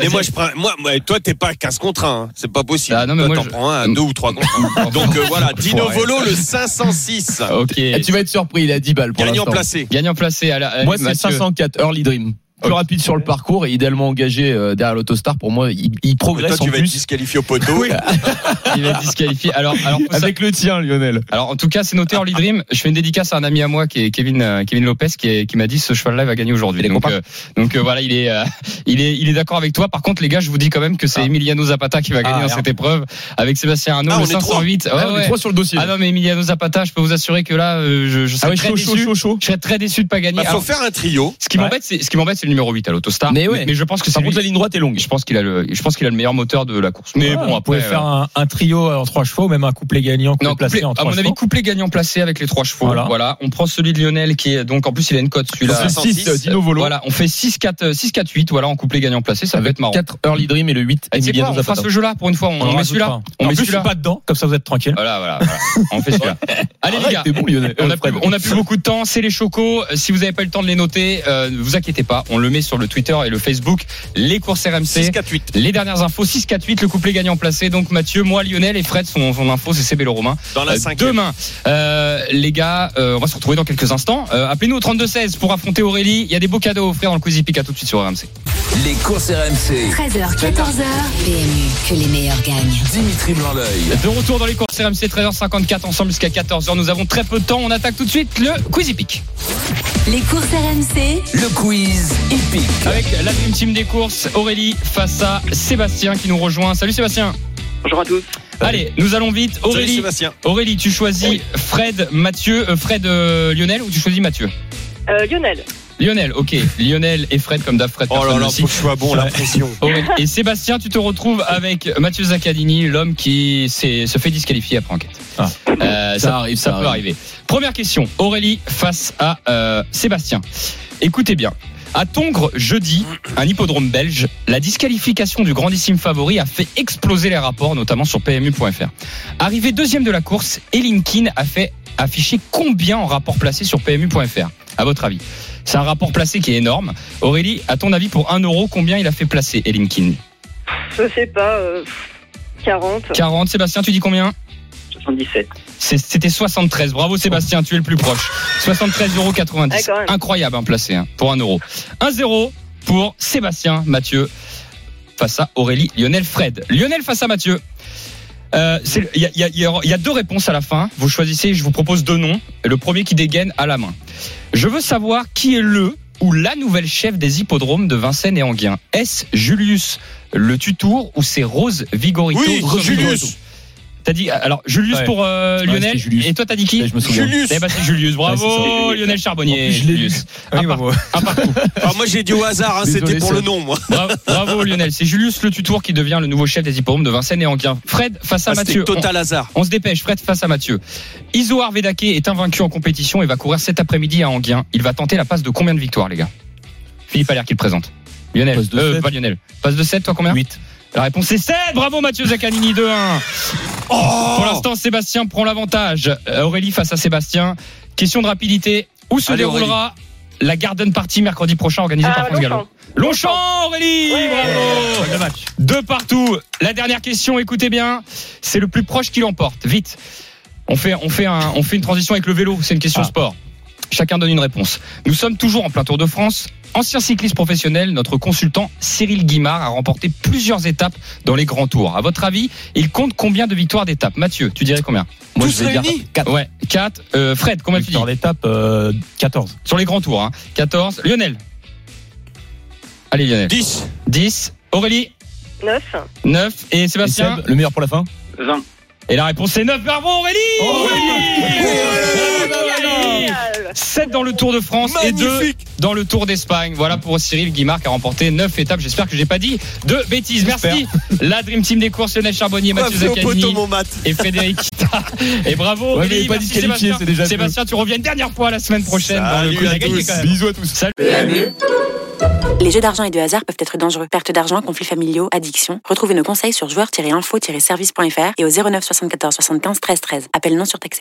Speaker 5: Mais moi, je prends, moi, toi, t'es pas à 15 contre 1, hein. c'est pas possible.
Speaker 3: Ah, non, mais
Speaker 5: toi,
Speaker 3: moi,
Speaker 5: t'en
Speaker 3: je-
Speaker 5: prends un à 2 ou 3 contre 1. Donc euh, voilà, Dino. Volo, le 506.
Speaker 3: Ok.
Speaker 6: Eh, tu vas être surpris, il a 10 balles pour
Speaker 5: Gagnant placé.
Speaker 3: Gagnant placé à la.
Speaker 6: Moi, c'est
Speaker 3: Mathieu.
Speaker 6: 504, Early Dream. Plus rapide sur le parcours et idéalement engagé euh, derrière l'autostar. Pour moi, il, il
Speaker 5: Mais
Speaker 6: progresse
Speaker 5: toi, tu vas être disqualifié au poteau.
Speaker 3: Il va être disqualifié. Alors, alors,
Speaker 6: Avec le tien, Lionel.
Speaker 3: alors, en tout cas, c'est noté Early Dream. Je fais une dédicace à un ami à moi qui est Kevin, euh, Kevin Lopez, qui, est- qui m'a dit ce cheval-là va gagner aujourd'hui.
Speaker 4: Est
Speaker 3: Donc, euh, donc euh, voilà, il est, euh, il est, il est d'accord avec toi. Par contre, les gars, je vous dis quand même que c'est
Speaker 4: Ah.
Speaker 3: Emiliano Zapata qui va gagner
Speaker 4: Ah,
Speaker 3: dans cette épreuve avec Sébastien Arnaud,
Speaker 5: Ah,
Speaker 3: le
Speaker 5: on est trois.
Speaker 3: 508. Ouais,
Speaker 6: Ah, on est
Speaker 3: ouais.
Speaker 6: trois sur le dossier.
Speaker 3: Ah non, mais Emiliano Zapata, je peux vous assurer que là, euh, je, je
Speaker 6: Ah
Speaker 3: serais
Speaker 6: ouais,
Speaker 3: très
Speaker 6: chaud, chaud,
Speaker 3: déçu.
Speaker 6: chaud, chaud.
Speaker 3: Je serais très déçu de pas gagner.
Speaker 5: Bah, faut
Speaker 3: Alors,
Speaker 5: faire un trio.
Speaker 3: ce qui
Speaker 4: Ouais.
Speaker 3: m'embête, c'est ce qui m'embête, c'est le numéro 8 à l'Autostar.
Speaker 6: Mais ouais.
Speaker 3: mais je pense que c'est
Speaker 6: Par contre, la ligne droite est longue.
Speaker 3: Je pense qu'il a le, je pense qu'il a le meilleur moteur de la course. Mais
Speaker 4: Ouais,
Speaker 3: bon,
Speaker 4: vous
Speaker 3: après.
Speaker 4: pouvez faire
Speaker 3: euh,
Speaker 4: un, un trio en trois chevaux, ou même un couplet gagnant, couplet
Speaker 3: non,
Speaker 4: placé
Speaker 3: couplé-
Speaker 4: en
Speaker 3: à
Speaker 4: trois
Speaker 3: mon avis, couplet gagnant placé avec les trois chevaux. Voilà.
Speaker 4: Voilà.
Speaker 3: On prend celui de Lionel qui est donc en plus il a une cote celui-là.
Speaker 5: C'est
Speaker 6: 6, euh, Dino Volo.
Speaker 3: Voilà, on fait 6 4 6 4 8 voilà en couplet gagnant placé, ça va être marrant.
Speaker 6: 4 Early Dream et le 8
Speaker 3: Et
Speaker 6: Emiliano
Speaker 3: on fera ce jeu-là pour une fois, on, met celui-là. On met celui-là.
Speaker 4: pas dedans, comme ça vous êtes tranquille.
Speaker 3: Voilà, voilà. On fait celui-là. Allez les gars. On
Speaker 6: Euh,
Speaker 3: a, plus, beaucoup de temps, c'est les chocos. Euh, Si vous n'avez pas eu le temps de les noter, euh, ne vous inquiétez pas, on le met sur le Twitter et le Facebook. Les courses
Speaker 5: 6,
Speaker 3: RMC.
Speaker 5: 4, 8.
Speaker 3: Les dernières infos 6 4 8 le couplet gagnant placé. Donc Mathieu, moi Lionel et Fred son, son info c'est CB le Romain.
Speaker 5: Dans la
Speaker 3: Euh,
Speaker 5: cinquième.
Speaker 3: Demain, euh, les gars, euh, on va se retrouver dans quelques instants. Euh, Appelez-nous au 32 16 pour affronter Aurélie. Il y a des beaux cadeaux à offrir dans le Quizy à tout de suite sur RMC.
Speaker 2: Les courses RMC.
Speaker 1: 13h, 14h. PMU, que les meilleurs gagnent.
Speaker 2: Dimitri Blanc-L'œil.
Speaker 3: De retour dans les courses RMC 13h54 ensemble jusqu'à 14h. Nous avons très peu de temps. On attaque tout de suite le Quizy Pick.
Speaker 1: Les courses RMC,
Speaker 2: Le quiz hippique.
Speaker 3: Avec la Dream Team des courses, Aurélie face à Sébastien qui nous rejoint. Salut Sébastien.
Speaker 8: Bonjour à tous.
Speaker 3: Allez, nous allons vite.
Speaker 5: Salut
Speaker 3: Aurélie,
Speaker 5: Sébastien.
Speaker 3: Aurélie, tu choisis Fred, Mathieu, euh, Fred, euh, Lionel ou tu choisis Mathieu?
Speaker 9: Euh, Lionel.
Speaker 3: Lionel, ok. Lionel et Fred comme d'hab. Fred,
Speaker 5: Oh là là, faut que je sois bon, la pression.
Speaker 3: Aurélie. Et Sébastien, tu te retrouves avec Mathieu Zaccadini, l'homme qui se fait disqualifier après enquête.
Speaker 4: Ah.
Speaker 3: Euh,
Speaker 6: Ça arrive, ça
Speaker 3: peut
Speaker 6: arrive.
Speaker 3: arriver. Première question. Aurélie face à euh, Sébastien. Écoutez bien. À Tongres, jeudi, un hippodrome belge, la disqualification du grandissime favori a fait exploser les rapports, notamment sur PMU.fr. Arrivé deuxième de la course, Elinkin a fait afficher combien en rapport placé sur PMU.fr À votre avis C'est un rapport placé qui est énorme. Aurélie, à ton avis, pour 1 euro, combien il a fait placer Elinkin
Speaker 9: Je sais pas. euh, 40.
Speaker 3: 40. Sébastien, tu dis combien?
Speaker 8: 77.
Speaker 3: C'était 73. Bravo Sébastien, tu es le plus proche. 73,90 euros. Incroyable, hein, placé hein, pour 1 euro. 1-0 pour Sébastien Mathieu face à Aurélie Lionel Fred. Lionel face à Mathieu. Euh, c'est- Il y, a- il y a- il y a- il y a deux réponses à la fin. Vous choisissez, je vous propose deux noms. Le premier qui dégaine à la main. Je veux savoir qui est le ou la nouvelle chef des hippodromes de Vincennes et Anguien. Est-ce Julius le Tutour ou c'est Rose Vigorito
Speaker 5: Oui, Julius.
Speaker 3: T'as dit alors Julius
Speaker 4: Ouais.
Speaker 3: pour euh, Lionel
Speaker 6: Julius.
Speaker 3: et toi t'as dit qui
Speaker 6: Je me souviens.
Speaker 5: Julius.
Speaker 3: Eh ben c'est Julius, bravo
Speaker 6: Ouais,
Speaker 3: Lionel Charbonnier.
Speaker 4: En plus, je l'ai lu.
Speaker 3: Julius.
Speaker 4: Oui,
Speaker 3: Un,
Speaker 4: bah,
Speaker 3: par- un partout.
Speaker 5: Ah, moi, j'ai dit au hasard, hein, c'était pour le nom, moi.
Speaker 3: Bravo, bravo, Lionel, c'est Julius Le Tutour qui devient le nouveau chef des hippodromes de Vincennes et Anguien. Fred face à
Speaker 5: Ah,
Speaker 3: Mathieu.
Speaker 5: total hasard.
Speaker 3: On, se dépêche, Fred face à Mathieu. Isoar Vedake est invaincu en compétition et va courir cet après-midi à Anguien. Il va tenter la passe de combien de victoires, les gars? Philippe Allaire qui le présente. Lionel,
Speaker 6: Passe de
Speaker 3: euh, pas Lionel. Passe de 7, toi combien?
Speaker 4: 8.
Speaker 3: La réponse est 7. Bravo Mathieu Zaccanini 2-1. Pour l'instant, Sébastien prend l'avantage. Euh, Aurélie face à Sébastien. Question de rapidité. Où se
Speaker 5: Allez,
Speaker 3: déroulera la Garden Party mercredi prochain organisée
Speaker 9: Ah,
Speaker 3: par France Gallo.
Speaker 9: Longchamp.
Speaker 3: Aurélie Bravo
Speaker 4: Le match.
Speaker 3: Deux partout. La dernière question, écoutez bien. C'est le plus proche qui l'emporte. Vite. On fait, on fait, un, on fait une transition avec le vélo. C'est une question
Speaker 4: Ah.
Speaker 3: sport. Chacun donne une réponse. Nous sommes toujours en plein Tour de France. Ancien cycliste professionnel, notre consultant Cyril Guimard a remporté plusieurs étapes dans les grands tours. À votre avis, il compte combien de victoires d'étapes? Mathieu, tu dirais combien?
Speaker 6: Moi,
Speaker 5: Tous
Speaker 6: je vais dire
Speaker 5: réunis
Speaker 6: 4.
Speaker 3: Ouais, 4. Euh, Fred, combien tu dis?
Speaker 4: Victoire d'étape, euh, 14.
Speaker 3: Sur les grands tours, hein. 14. Lionel Allez Lionel.
Speaker 5: 10.
Speaker 3: 10. Aurélie
Speaker 9: 9.
Speaker 3: 9. Et
Speaker 6: Et
Speaker 3: Sébastien
Speaker 6: Seb, le meilleur pour la fin?
Speaker 8: 20.
Speaker 3: Et la réponse est 9. Bravo Aurélie Aurélie 7 dans le Tour de France et 2
Speaker 5: Magnifique.
Speaker 3: dans le Tour d'Espagne. Voilà pour Cyril Guimard qui a remporté 9 étapes. J'espère que j'ai pas dit de bêtises. Merci. La Dream Team des courses, Lionel Charbonnier, Mathieu
Speaker 5: Bravo,
Speaker 3: Zaccagni
Speaker 5: poteau, mon mat.
Speaker 3: et Frédéric Kita. Et bravo
Speaker 6: Ouais,
Speaker 3: Aurélie.
Speaker 6: pas
Speaker 3: Merci, Sébastien.
Speaker 6: déjà
Speaker 3: Sébastien, tu reviens une dernière fois la semaine prochaine dans le
Speaker 5: à tous.
Speaker 3: quand même.
Speaker 6: Bisous à tous.
Speaker 3: Salut.
Speaker 11: Les jeux d'argent et de hasard peuvent être dangereux. Perte d'argent, conflits familiaux, addiction. Retrouvez nos conseils sur joueurs-info-service.fr et au 09 74 75 13 13. Appel non surtaxé.